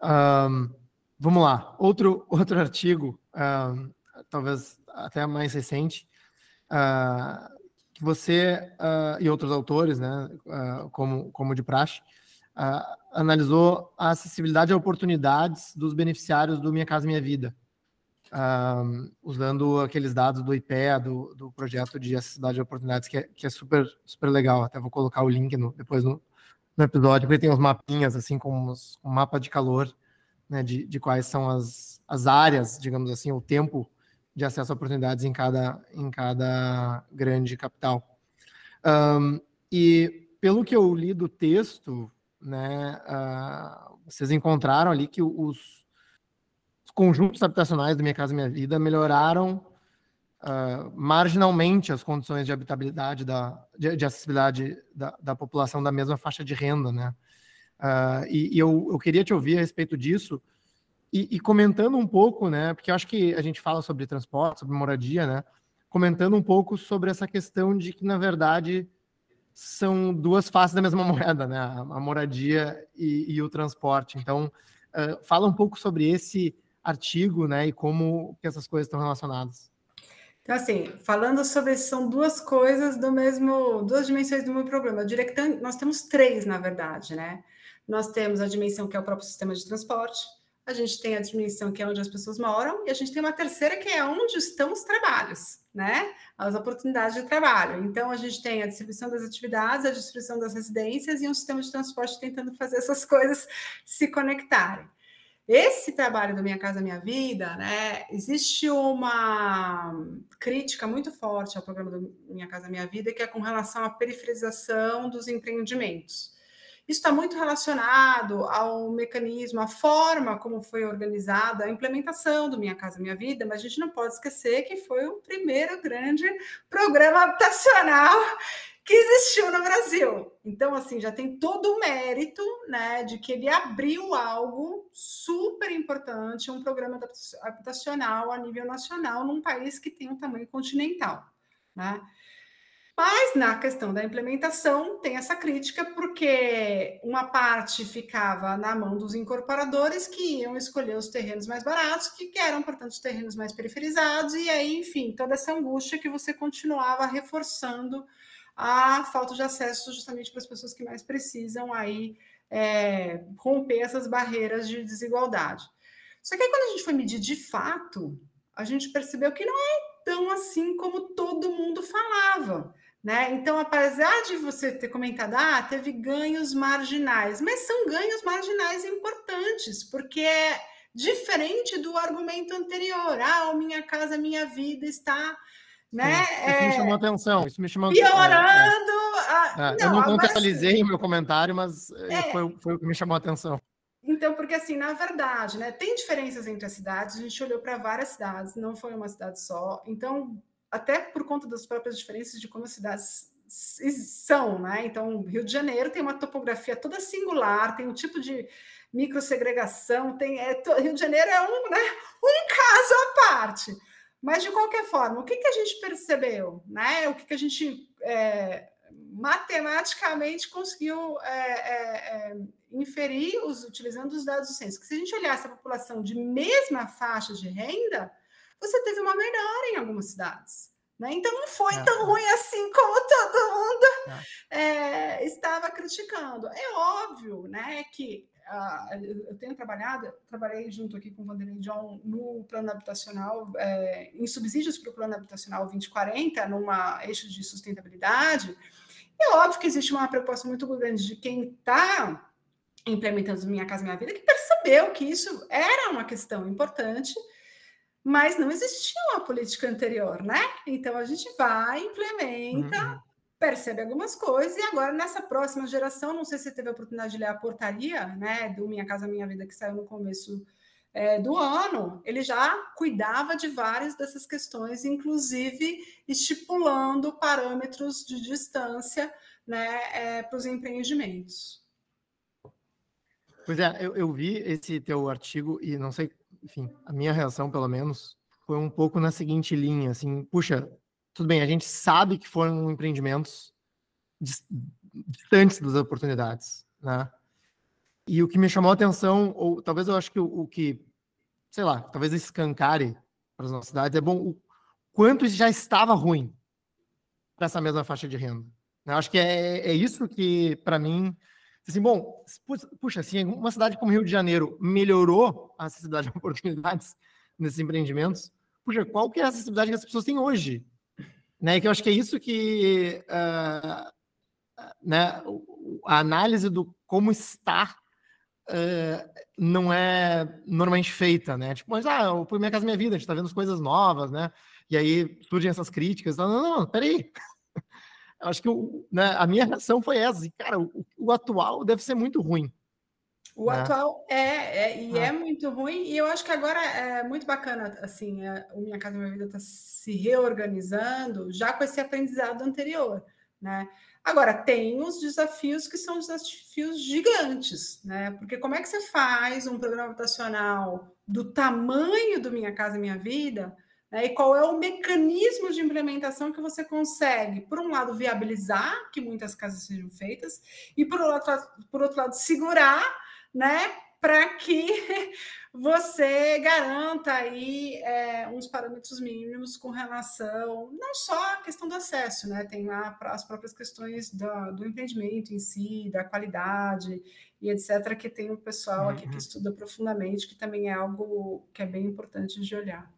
Um, Vamos lá. Outro, outro artigo, uh, talvez até mais recente, uh, que você uh, e outros autores, né, como, como de praxe, analisou a acessibilidade a oportunidades dos beneficiários do Minha Casa Minha Vida, usando aqueles dados do IPE, do, do projeto de acessibilidade a oportunidades, que é, que é super, super legal. Até vou colocar o link no, depois no, no episódio, porque tem uns mapinhas, assim, com um mapa de calor, né, de, de quais são as, as áreas, digamos assim, o tempo de acesso a oportunidades em cada, em cada grande capital. Um, e pelo que eu li do texto, né, uh, vocês encontraram ali que os, os, conjuntos habitacionais do Minha Casa Minha Vida melhoraram uh, marginalmente as condições de habitabilidade, da, de, de acessibilidade da, da população da mesma faixa de renda, né? Uh, e, e eu, eu, queria te ouvir a respeito disso e, e, comentando um pouco, né? Porque eu acho que a gente fala sobre transporte, sobre moradia, né? Comentando um pouco sobre essa questão de que, na verdade, são duas faces da mesma moeda, né? A, moradia e, e, o transporte. Então, uh, fala um pouco sobre esse artigo, né? E como que essas coisas estão relacionadas. Então, assim, falando sobre são duas coisas do mesmo, duas dimensões do mesmo problema. Eu diria que nós temos três, na verdade, né? Nós temos a dimensão que é o próprio sistema de transporte, a gente tem a dimensão que é onde as pessoas moram, e a gente tem uma terceira que é onde estão os trabalhos, né? As oportunidades de trabalho. Então, a gente tem a distribuição das atividades, a distribuição das residências e um sistema de transporte tentando fazer essas coisas se conectarem. Esse trabalho do Minha Casa Minha Vida, né? Existe uma crítica muito forte ao programa do Minha Casa Minha Vida, que é com relação à periferização dos empreendimentos. Isso está muito relacionado ao mecanismo, à forma como foi organizada a implementação do Minha Casa Minha Vida, mas a gente não pode esquecer que foi o primeiro grande programa habitacional que existiu no Brasil. Então, assim, já tem todo o mérito, né, de que ele abriu algo super importante, um programa habitacional a nível nacional num país que tem um tamanho continental, né? Mas na questão da implementação tem essa crítica, porque uma parte ficava na mão dos incorporadores que iam escolher os terrenos mais baratos, que eram, portanto, os terrenos mais periferizados, e aí, enfim, toda essa angústia que você continuava reforçando a falta de acesso justamente para as pessoas que mais precisam aí é, romper essas barreiras de desigualdade. Só que aí, quando a gente foi medir de fato, a gente percebeu que não é tão assim como todo mundo falava. Né? Então, apesar de você ter comentado, ah, teve ganhos marginais, mas são ganhos marginais importantes, porque é diferente do argumento anterior. Ah, minha casa, minha vida está. Né? Isso é, me chamou a atenção. Isso me chamou piorando. É, a... não, eu não contextualizei o meu comentário, mas é, foi, foi o que me chamou a atenção. Então, porque assim, na verdade, né, tem diferenças entre as cidades, a gente olhou para várias cidades, não foi uma cidade só. Então, até por conta das próprias diferenças de como as cidades são, né? Então, Rio de Janeiro tem uma topografia toda singular, tem um tipo de microsegregação, tem é, Rio de Janeiro é um, né, um caso à parte. Mas de qualquer forma, o que, que a gente percebeu, né? O que, que a gente é, matematicamente conseguiu é, é, é inferir os, utilizando os dados do censo? Que se a gente olhasse a população de mesma faixa de renda, você teve uma melhora em algumas cidades. Né? Então não foi é. tão ruim assim como todo mundo é. Estava criticando. É óbvio né, que uh, eu tenho trabalhado, trabalhei junto aqui com o Vanderlei John no plano habitacional, é, em subsídios para o plano habitacional 2040, numa eixo de sustentabilidade, E é óbvio que existe uma preocupação muito grande de quem está implementando Minha Casa Minha Vida, que percebeu que isso era uma questão importante, mas não existia uma política anterior, né? Então a gente vai, implementa, uhum. percebe algumas coisas, e agora nessa próxima geração, não sei se você teve a oportunidade de ler a portaria, né, do Minha Casa Minha Vida, que saiu no começo é, do ano, ele já cuidava de várias dessas questões, inclusive estipulando parâmetros de distância né, é, para os empreendimentos. Pois é, eu, eu, vi esse teu artigo e não sei, enfim, a minha reação, pelo menos, foi um pouco na seguinte linha, assim, puxa, tudo bem, a gente sabe que foram empreendimentos distantes das oportunidades, né? E o que me chamou a atenção, ou talvez eu acho que o, o que, sei lá, talvez escancare para as nossas cidades, é bom o quanto já estava ruim para essa mesma faixa de renda. Eu acho que é, é isso que, para mim, assim, bom, puxa, assim, uma cidade como Rio de Janeiro melhorou a acessibilidade de oportunidades nesses empreendimentos, puxa, qual que é a acessibilidade que as pessoas têm hoje? Né? Que eu acho que é isso que uh, né, a análise do como está uh, não é normalmente feita, né? Tipo, mas ah, eu fui minha casa minha vida, a gente está vendo as coisas novas, né? E aí surgem essas críticas. Não, não, não, peraí. Acho que o, né, a minha reação foi essa. E, cara, o, o atual deve ser muito ruim. O né? atual é, é e é. é. muito ruim, e eu acho que agora é muito bacana, assim, é, o Minha Casa Minha Vida está se reorganizando já com esse aprendizado anterior, né? Agora, tem os desafios que são desafios gigantes, né? Porque como é que você faz um programa habitacional do tamanho do Minha Casa Minha Vida, né? E qual é o mecanismo de implementação que você consegue, por um lado, viabilizar que muitas casas sejam feitas, e por outro, por outro lado, segurar, né? Para que você garanta aí é, uns parâmetros mínimos com relação não só à questão do acesso, né? Tem lá as próprias questões do, do empreendimento em si, da qualidade e etc., que tem um pessoal aqui que uhum. estuda profundamente, que também é algo que é bem importante de olhar.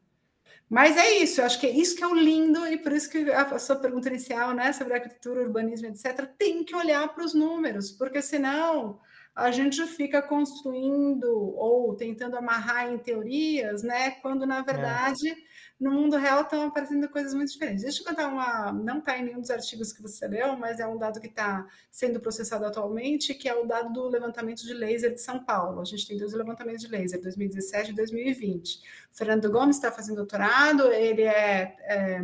Mas é isso, eu acho que é isso que é o lindo, e por isso que a sua pergunta inicial, né, sobre arquitetura, urbanismo, etc., tem que olhar para os números, porque senão a gente fica construindo ou tentando amarrar em teorias, né? Quando na é. verdade é. no mundo real estão aparecendo coisas muito diferentes. Deixa eu contar uma, não está em nenhum dos artigos que você leu, mas é um dado que está sendo processado atualmente, que é o dado do levantamento de laser de São Paulo. A gente tem dois levantamentos de laser, 2017 e 2020. Fernando Gomes está fazendo doutorado, ele é, é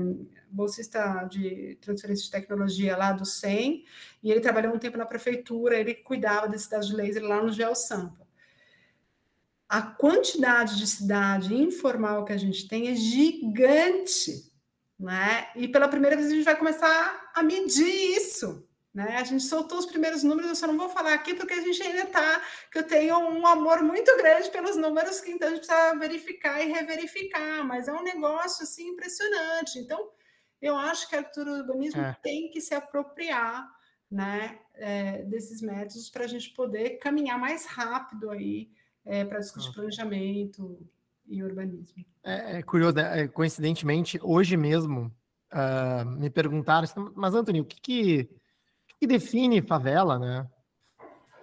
bolsista de transferência de tecnologia lá do SEM, e ele trabalhou um tempo na prefeitura, ele cuidava de cidade de laser lá no GeoSampa. A quantidade de cidade informal que a gente tem é gigante, né? E pela primeira vez a gente vai começar a medir isso, né? A gente soltou os primeiros números, eu só não vou falar aqui porque a gente ainda está, que eu tenho um amor muito grande pelos números, que então a gente precisa verificar e reverificar, mas é um negócio assim impressionante. Então, eu acho que a arquitetura do urbanismo é. tem que se apropriar né, é, desses métodos para a gente poder caminhar mais rápido aí é, para discutir planejamento e urbanismo. É, é curioso, né? É, coincidentemente, hoje mesmo uh, me perguntaram, mas Antônio, o que, que, que define favela, né?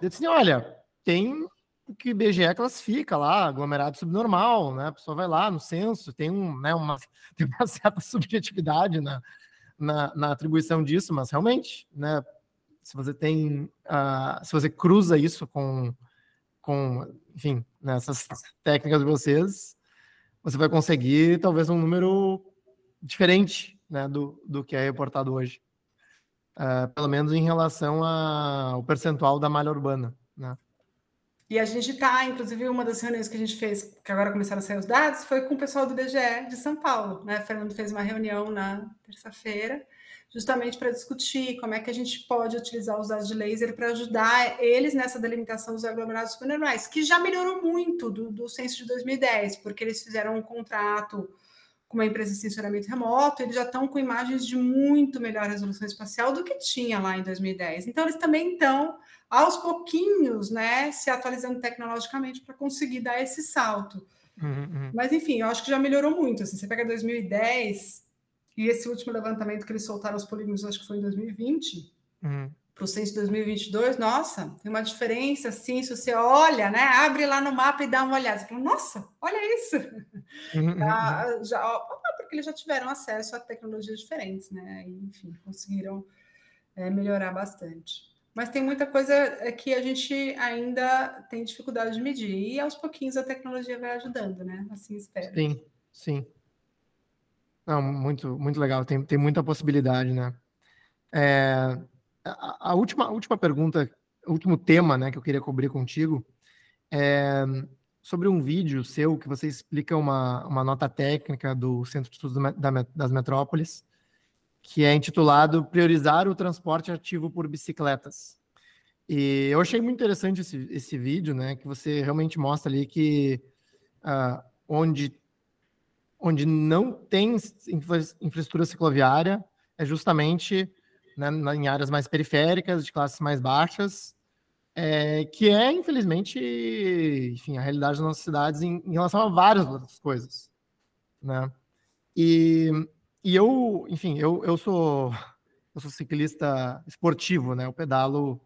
Eu disse, olha, tem que o IBGE classifica lá, aglomerado subnormal, né? A pessoa vai lá no censo, tem, um, né, uma, tem uma certa subjetividade na, na, na, atribuição disso, mas realmente, né? Se você tem, uh, se você cruza isso com, com enfim, nessas técnicas de vocês, você vai conseguir talvez um número diferente, né, do, do que é reportado hoje. Uh, pelo menos em relação ao percentual da malha urbana, né? E a gente está, inclusive, uma das reuniões que a gente fez, que agora começaram a sair os dados, foi com o pessoal do BGE de São Paulo. Né? O Fernando fez uma reunião na terça-feira, justamente para discutir como é que a gente pode utilizar os dados de laser para ajudar eles nessa delimitação dos aglomerados supernormais, que já melhorou muito do, do censo de 2010, porque eles fizeram um contrato com uma empresa de sensoramento remoto, eles já estão com imagens de muito melhor resolução espacial do que tinha lá em 2010. Então, eles também estão aos pouquinhos, né, se atualizando tecnologicamente para conseguir dar esse salto. Uhum, uhum. Mas, enfim, eu acho que já melhorou muito. Assim, você pega 2010 e esse último levantamento que eles soltaram os polígonos, acho que foi em 2020, Uhum para o censo de 2022, nossa, tem uma diferença, assim, se você olha, né, abre lá no mapa e dá uma olhada, você fala, nossa, olha isso, uhum, uhum já, uhum. já, porque eles já tiveram acesso a tecnologias diferentes, né, enfim, conseguiram é, melhorar bastante. Mas tem muita coisa é, que a gente ainda tem dificuldade de medir, e aos pouquinhos a tecnologia vai ajudando, né, assim espero. Sim, sim. Não, muito, muito legal, tem, tem muita possibilidade, né. É, a, a, última, a última pergunta, o último tema né, que eu queria cobrir contigo é sobre um vídeo seu que você explica uma, uma nota técnica do Centro de Estudos da, das Metrópoles, que é intitulado Priorizar o Transporte Ativo por Bicicletas. E eu achei muito interessante esse, esse vídeo, né? Que você realmente mostra ali que uh, onde, onde não tem infra, infraestrutura cicloviária é justamente né, em áreas mais periféricas, de classes mais baixas, é, que é, infelizmente, enfim, a realidade das nossas cidades em, em relação a várias outras coisas, né? E, e eu, enfim, eu, eu sou eu sou ciclista esportivo, né? Eu pedalo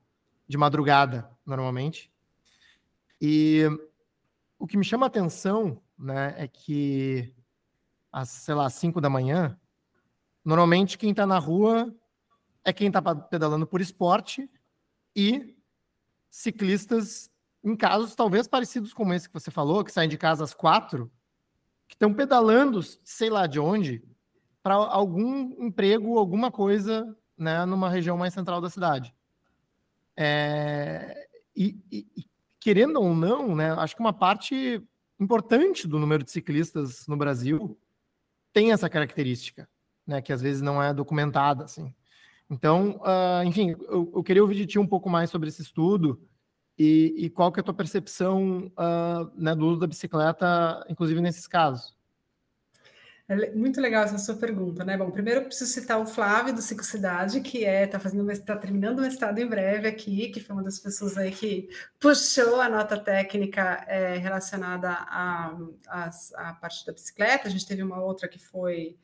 de madrugada, normalmente. E o que me chama a atenção, né, é que às, sei lá, 5 da manhã, normalmente quem está na rua é quem está pedalando por esporte e ciclistas em casos talvez parecidos com esse que você falou, que saem de casa às quatro, que estão pedalando, sei lá de onde, para algum emprego, alguma coisa, né, numa região mais central da cidade. É, e, e, querendo ou não, né, acho que uma parte importante do número de ciclistas no Brasil tem essa característica, né, que às vezes não é documentada, assim. Então, uh, enfim, eu, eu, queria ouvir de ti um pouco mais sobre esse estudo e, e qual que é a tua percepção uh, né, do uso da bicicleta, inclusive nesses casos. É muito legal essa sua pergunta, né? Bom, primeiro eu preciso citar o Flávio do Ciclocidade, que é está fazendo está terminando o mestrado em breve aqui, que foi uma das pessoas aí que puxou a nota técnica é, relacionada à a, a, a, parte da bicicleta. A gente teve uma outra que foi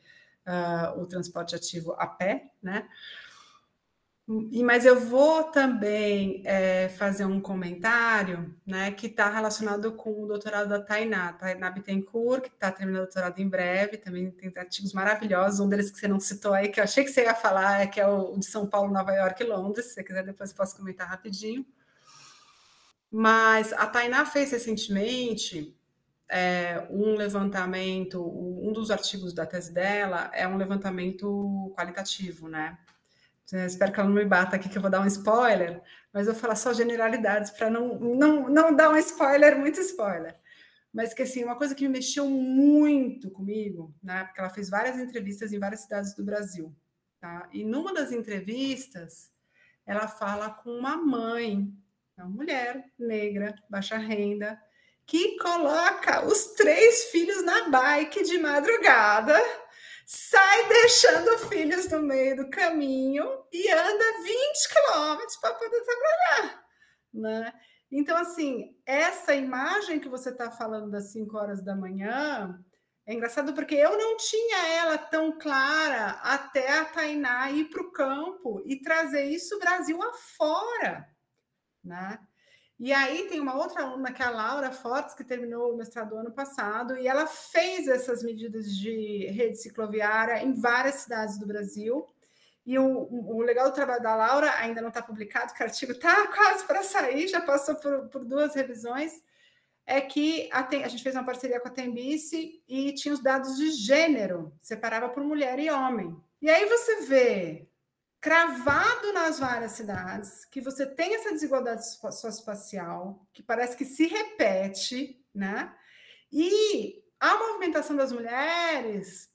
uh, o transporte ativo a pé, né? Mas eu vou também é, fazer um comentário né, que está relacionado com o doutorado da Tainá, Tainá Bittencourt, que está terminando o doutorado em breve, também tem artigos maravilhosos, um deles que você não citou aí, que eu achei que você ia falar, é que é o de São Paulo, Nova York e Londres, se você quiser depois eu posso comentar rapidinho. Mas a Tainá fez recentemente é, um levantamento, um dos artigos da tese dela é um levantamento qualitativo, né? Espero que ela não me bata aqui, que eu vou dar um spoiler, mas eu vou falar só generalidades para não, não, não dar um spoiler, muito spoiler. Mas que assim, uma coisa que me mexeu muito comigo, né? Porque ela fez várias entrevistas em várias cidades do Brasil, tá? E numa das entrevistas, ela fala com uma mãe, uma mulher negra, baixa renda, que coloca os três filhos na bike de madrugada sai deixando filhos no meio do caminho e anda 20 quilômetros para poder trabalhar, né? Então, assim, essa imagem que você está falando das 5 horas da manhã é engraçado porque eu não tinha ela tão clara até a Tainá ir para o campo e trazer isso Brasil afora, né? E aí tem uma outra aluna, que é a Laura Fortes, que terminou o mestrado ano passado, e ela fez essas medidas de rede cicloviária em várias cidades do Brasil. E o, o legal do trabalho da Laura ainda não está publicado, que o artigo está quase para sair, já passou por, por, duas revisões, é que a, a, gente fez uma parceria com a Tembice e tinha os dados de gênero, separava por mulher e homem. E aí você vê cravado nas várias cidades, que você tem essa desigualdade socioespacial, que parece que se repete, né? E a movimentação das mulheres,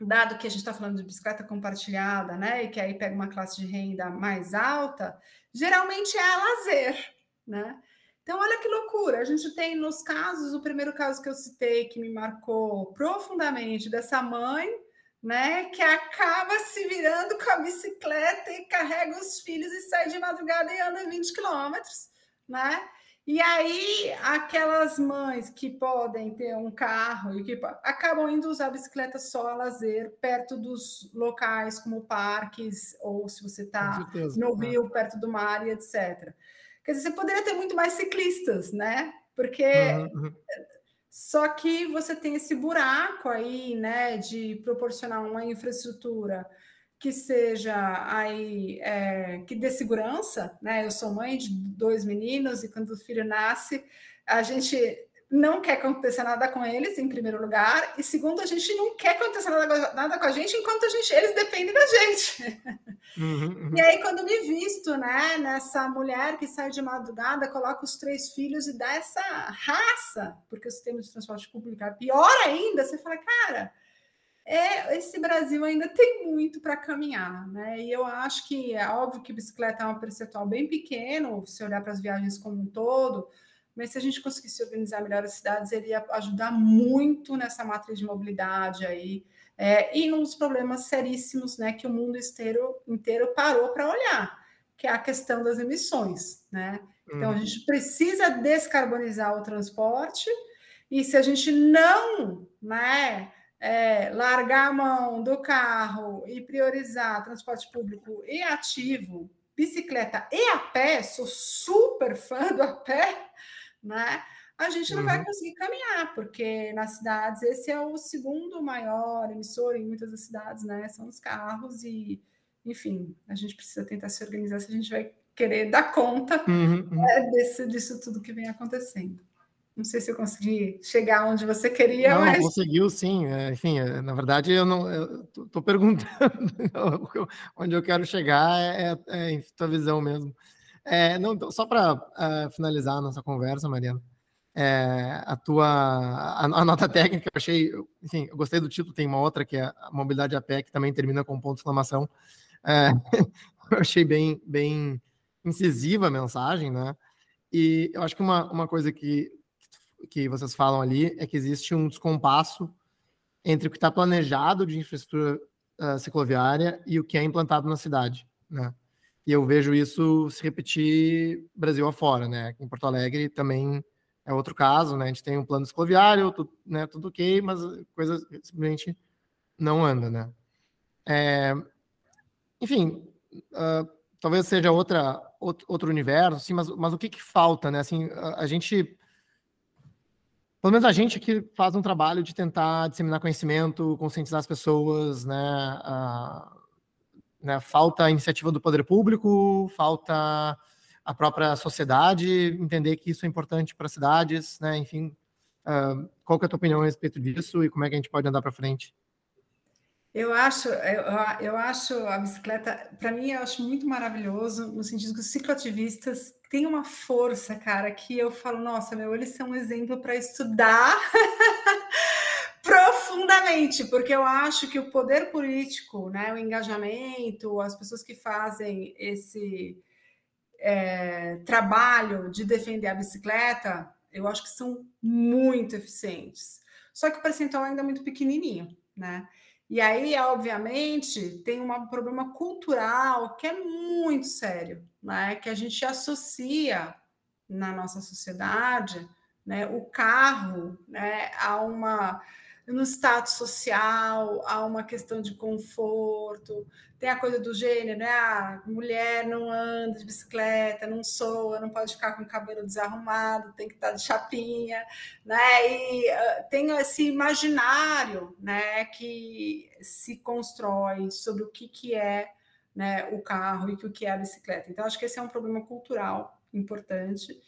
dado que a gente está falando de bicicleta compartilhada, né? E que aí pega uma classe de renda mais alta, geralmente é lazer, né? Então, olha que loucura. A gente tem nos casos, o primeiro caso que eu citei, que me marcou profundamente, dessa mãe né, que acaba se virando com a bicicleta e carrega os filhos e sai de madrugada e anda 20 quilômetros, né? E aí, aquelas mães que podem ter um carro e que acabam indo usar a bicicleta só a lazer, perto dos locais como parques, ou se você está no é. rio, perto do mar e etc. Quer dizer, você poderia ter muito mais ciclistas, né? Porque uhum. Só que você tem esse buraco aí, né, de proporcionar uma infraestrutura que seja aí é, que dê segurança, né? Eu sou mãe de dois meninos e quando o filho nasce, a gente não quer acontecer nada com eles, em primeiro lugar, e segundo, a gente não quer acontecer nada, nada com a gente enquanto a gente, eles dependem da gente. Uhum, uhum. E aí, quando me visto, né, nessa mulher que sai de madrugada, coloca os três filhos e dá essa raça, porque o sistema de transporte público é pior ainda, você fala, cara é, esse Brasil ainda tem muito para caminhar, né? E eu acho que é óbvio que bicicleta é um percentual bem pequeno, se olhar para as viagens como um todo, mas se a gente conseguisse organizar melhor as cidades, ele ia ajudar muito nessa matriz de mobilidade aí, é, e nos problemas seríssimos né, que o mundo inteiro, inteiro parou para olhar, que é a questão das emissões, né? Então, a uhum. gente precisa descarbonizar o transporte, e se a gente não né, é, largar a mão do carro e priorizar transporte público e ativo, bicicleta e a pé, sou super fã do a pé, né? A gente não uhum. vai conseguir caminhar, porque nas cidades esse é o segundo maior emissor em muitas das cidades, né? São os carros e, enfim, a gente precisa tentar se organizar se a gente vai querer dar conta uhum, uhum. Né, desse, disso tudo que vem acontecendo. Não sei se eu consegui chegar onde você queria, não, mas... conseguiu sim. É, enfim, é, na verdade, eu não estou perguntando onde eu quero chegar é, é, é tua visão mesmo. É, não, então, só para uh, finalizar a nossa conversa, Mariana, é, a tua a, a, nota técnica, eu achei, enfim, eu gostei do título, tem uma outra que é a mobilidade a pé, que também termina com ponto de exclamação. É, eu achei bem, bem incisiva a mensagem, né? E eu acho que uma, uma coisa que que vocês falam ali é que existe um descompasso entre o que está planejado de infraestrutura uh, cicloviária e o que é implantado na cidade, né? E eu vejo isso se repetir Brasil afora, né? Em Porto Alegre também é outro caso, né? A gente tem um plano cicloviário, tudo, né, tudo ok, mas a coisa simplesmente não anda, né? É, enfim, uh, talvez seja outra, outro, outro universo, assim, mas, mas o que, que falta, né? Assim, a, a gente pelo menos a gente que faz um trabalho de tentar disseminar conhecimento, conscientizar as pessoas, né? A, né falta a iniciativa do poder público, falta a própria sociedade entender que isso é importante para cidades, né? Enfim, uh, qual que é a tua opinião a respeito disso e como é que a gente pode andar para frente? Eu acho, eu, eu acho a bicicleta, para mim, eu acho muito maravilhoso, no sentido que os cicloativistas têm uma força, cara, que eu falo, nossa, meu, eles são um exemplo para estudar profundamente, porque eu acho que o poder político, né, o engajamento, as pessoas que fazem esse é, trabalho de defender a bicicleta, eu acho que são muito eficientes. Só que o percentual ainda é muito pequenininho, né? E aí, obviamente, tem um problema cultural que é muito sério, né? que a gente associa na nossa sociedade né, o carro né, a uma no status social, há uma questão de conforto, tem a coisa do gênero, né? A mulher não anda de bicicleta, não soa, não pode ficar com o cabelo desarrumado, tem que estar de chapinha, né? E uh, tem esse imaginário, né, que se constrói sobre o que, que é né, o carro e o que é a bicicleta. Então, acho que esse é um problema cultural importante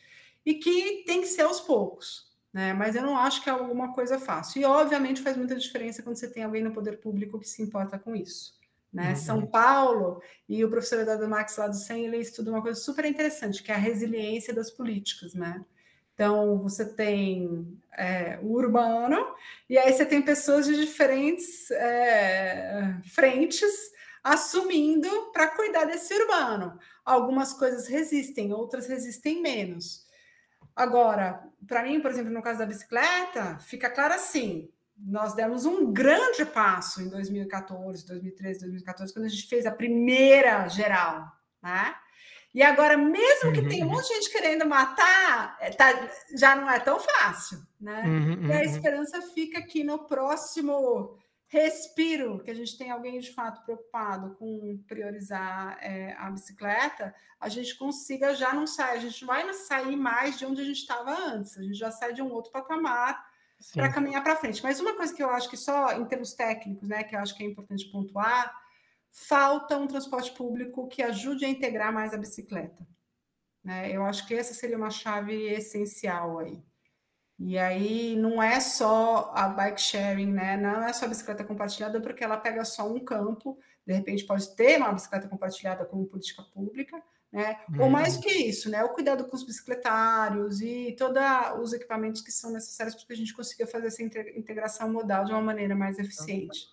e que tem que ser aos poucos, né? Mas eu não acho que é alguma coisa fácil. E, obviamente, faz muita diferença quando você tem alguém no poder público que se importa com isso. Né? Uhum. São Paulo e o professor Eduardo Max lá do SEM, ele estuda uma coisa super interessante, que é a resiliência das políticas, né? Então, você tem é, o urbano, e aí você tem pessoas de diferentes é, frentes assumindo para cuidar desse urbano. Algumas coisas resistem, outras resistem menos. Agora, para mim, por exemplo, no caso da bicicleta, fica claro assim: nós demos um grande passo em 2014, 2013, 2014, quando a gente fez a primeira geral, né? E agora, mesmo que uhum. tenha um uhum. monte de gente querendo matar, é, tá, já não é tão fácil, né? Uhum, e a uhum. esperança fica que no próximo respiro, que a gente tem alguém de fato preocupado com priorizar é, a bicicleta, a gente consiga já não sair, a gente vai sair mais de onde a gente estava antes, a gente já sai de um outro patamar para caminhar para frente. Mas uma coisa que eu acho que só em termos técnicos, né, que eu acho que é importante pontuar, falta um transporte público que ajude a integrar mais a bicicleta. Né? Eu acho que essa seria uma chave essencial aí. E aí não é só a bike sharing, né? Não é só a bicicleta compartilhada, porque ela pega só um campo, de repente pode ter uma bicicleta compartilhada como política pública, né? Ou uhum. mais que isso, né? O cuidado com os bicicletários e todos os equipamentos que são necessários para que a gente consiga fazer essa integração modal de uma maneira mais eficiente.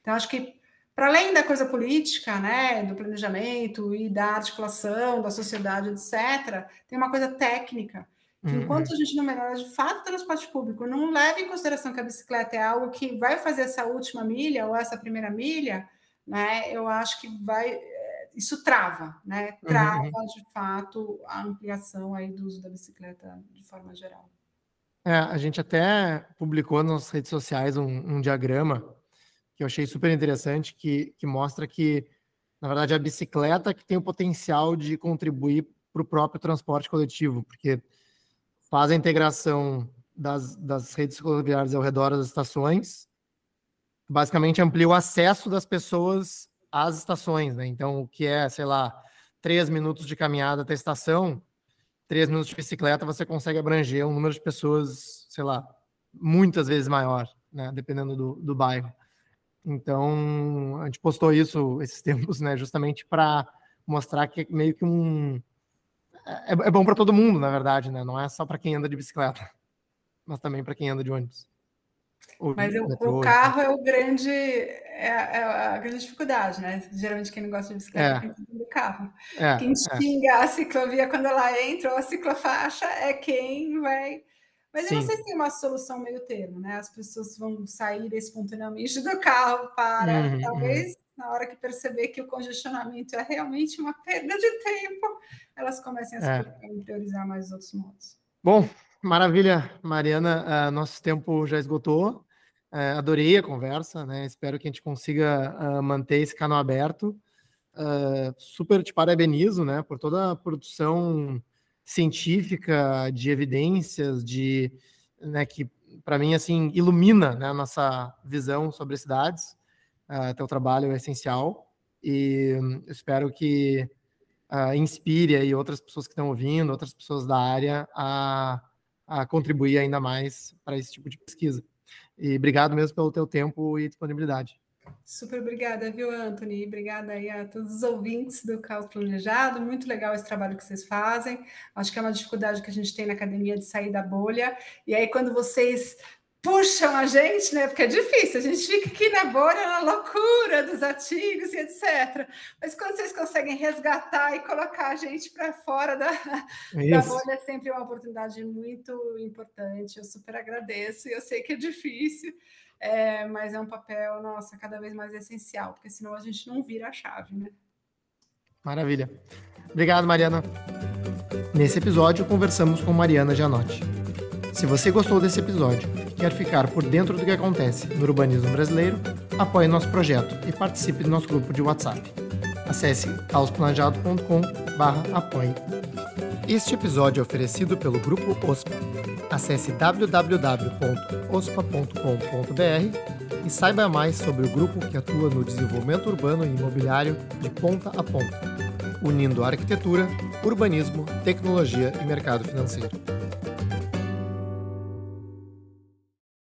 Então, acho que para além da coisa política, né, do planejamento e da articulação da sociedade, etc., tem uma coisa técnica uhum. enquanto a gente não melhora de fato o transporte público, não leva em consideração que a bicicleta é algo que vai fazer essa última milha ou essa primeira milha, né? Eu acho que vai eh, isso trava, né? Uhum, trava uhum. de fato a ampliação aí do uso da bicicleta de forma geral. É, a gente até publicou nas redes sociais um, um diagrama que eu achei super interessante, que, que mostra que, na verdade, a bicicleta que tem o potencial de contribuir para o próprio transporte coletivo, porque faz a integração das, das redes rodoviárias ao redor das estações, basicamente amplia o acesso das pessoas às estações, né? Então, o que é, sei lá, três minutos de caminhada até a estação, três minutos de bicicleta, você consegue abranger um número de pessoas, sei lá, muitas vezes maior, né? Dependendo do, do bairro. Então, a gente postou isso esses tempos, né? Justamente para mostrar que é meio que um é, é bom para todo mundo, na verdade, né? Não é só para quem anda de bicicleta, mas também para quem anda de ônibus. Mas o, o carro é o grande é, é, a grande dificuldade, né? Geralmente quem não gosta de bicicleta é. do carro. É, quem é. xinga a ciclovia quando ela entra ou a ciclofaixa é quem vai. Mas Sim. eu não sei se tem uma solução meio termo, né? As pessoas vão sair espontaneamente do carro para uhum, talvez uhum na hora que perceber que o congestionamento é realmente uma perda de tempo, elas comecem a se é. priorizar mais os outros modos. Bom, maravilha, Mariana. Uh, nosso tempo já esgotou. Uh, adorei a conversa, né? Espero que a gente consiga uh, manter esse canal aberto. super te parabenizo, né, por toda a produção científica de evidências, de, né, que para mim assim ilumina né, a nossa visão sobre cidades. Uh, teu trabalho é essencial e um, espero que uh, inspire aí outras pessoas que estão ouvindo, outras pessoas da área a, a contribuir ainda mais para esse tipo de pesquisa. E obrigado mesmo pelo teu tempo e disponibilidade. Super obrigada, viu, Anthony? Obrigada aí a todos os ouvintes do Caos Planejado. Muito legal esse trabalho que vocês fazem. Acho que é uma dificuldade que a gente tem na academia de sair da bolha. E aí, quando vocês puxam a gente, né? Porque é difícil, a gente fica aqui na bolha, na loucura dos artigos e etc. Mas quando vocês conseguem resgatar e colocar a gente para fora da, da bolha, é sempre uma oportunidade muito importante. Eu super agradeço e eu sei que é difícil, é, mas é um papel, nossa, cada vez mais essencial, porque senão a gente não vira a chave, né? Maravilha. Obrigado, Mariana. Nesse episódio, conversamos com Mariana Gianotti. Se você gostou desse episódio e quer ficar por dentro do que acontece no urbanismo brasileiro, apoie nosso projeto e participe do nosso grupo de WhatsApp. Acesse caosplanejado.com/apoie. Este episódio é oferecido pelo Grupo OSPA. Acesse www.ospa.com.br e saiba mais sobre o grupo que atua no desenvolvimento urbano e imobiliário de ponta a ponta, unindo arquitetura, urbanismo, tecnologia e mercado financeiro.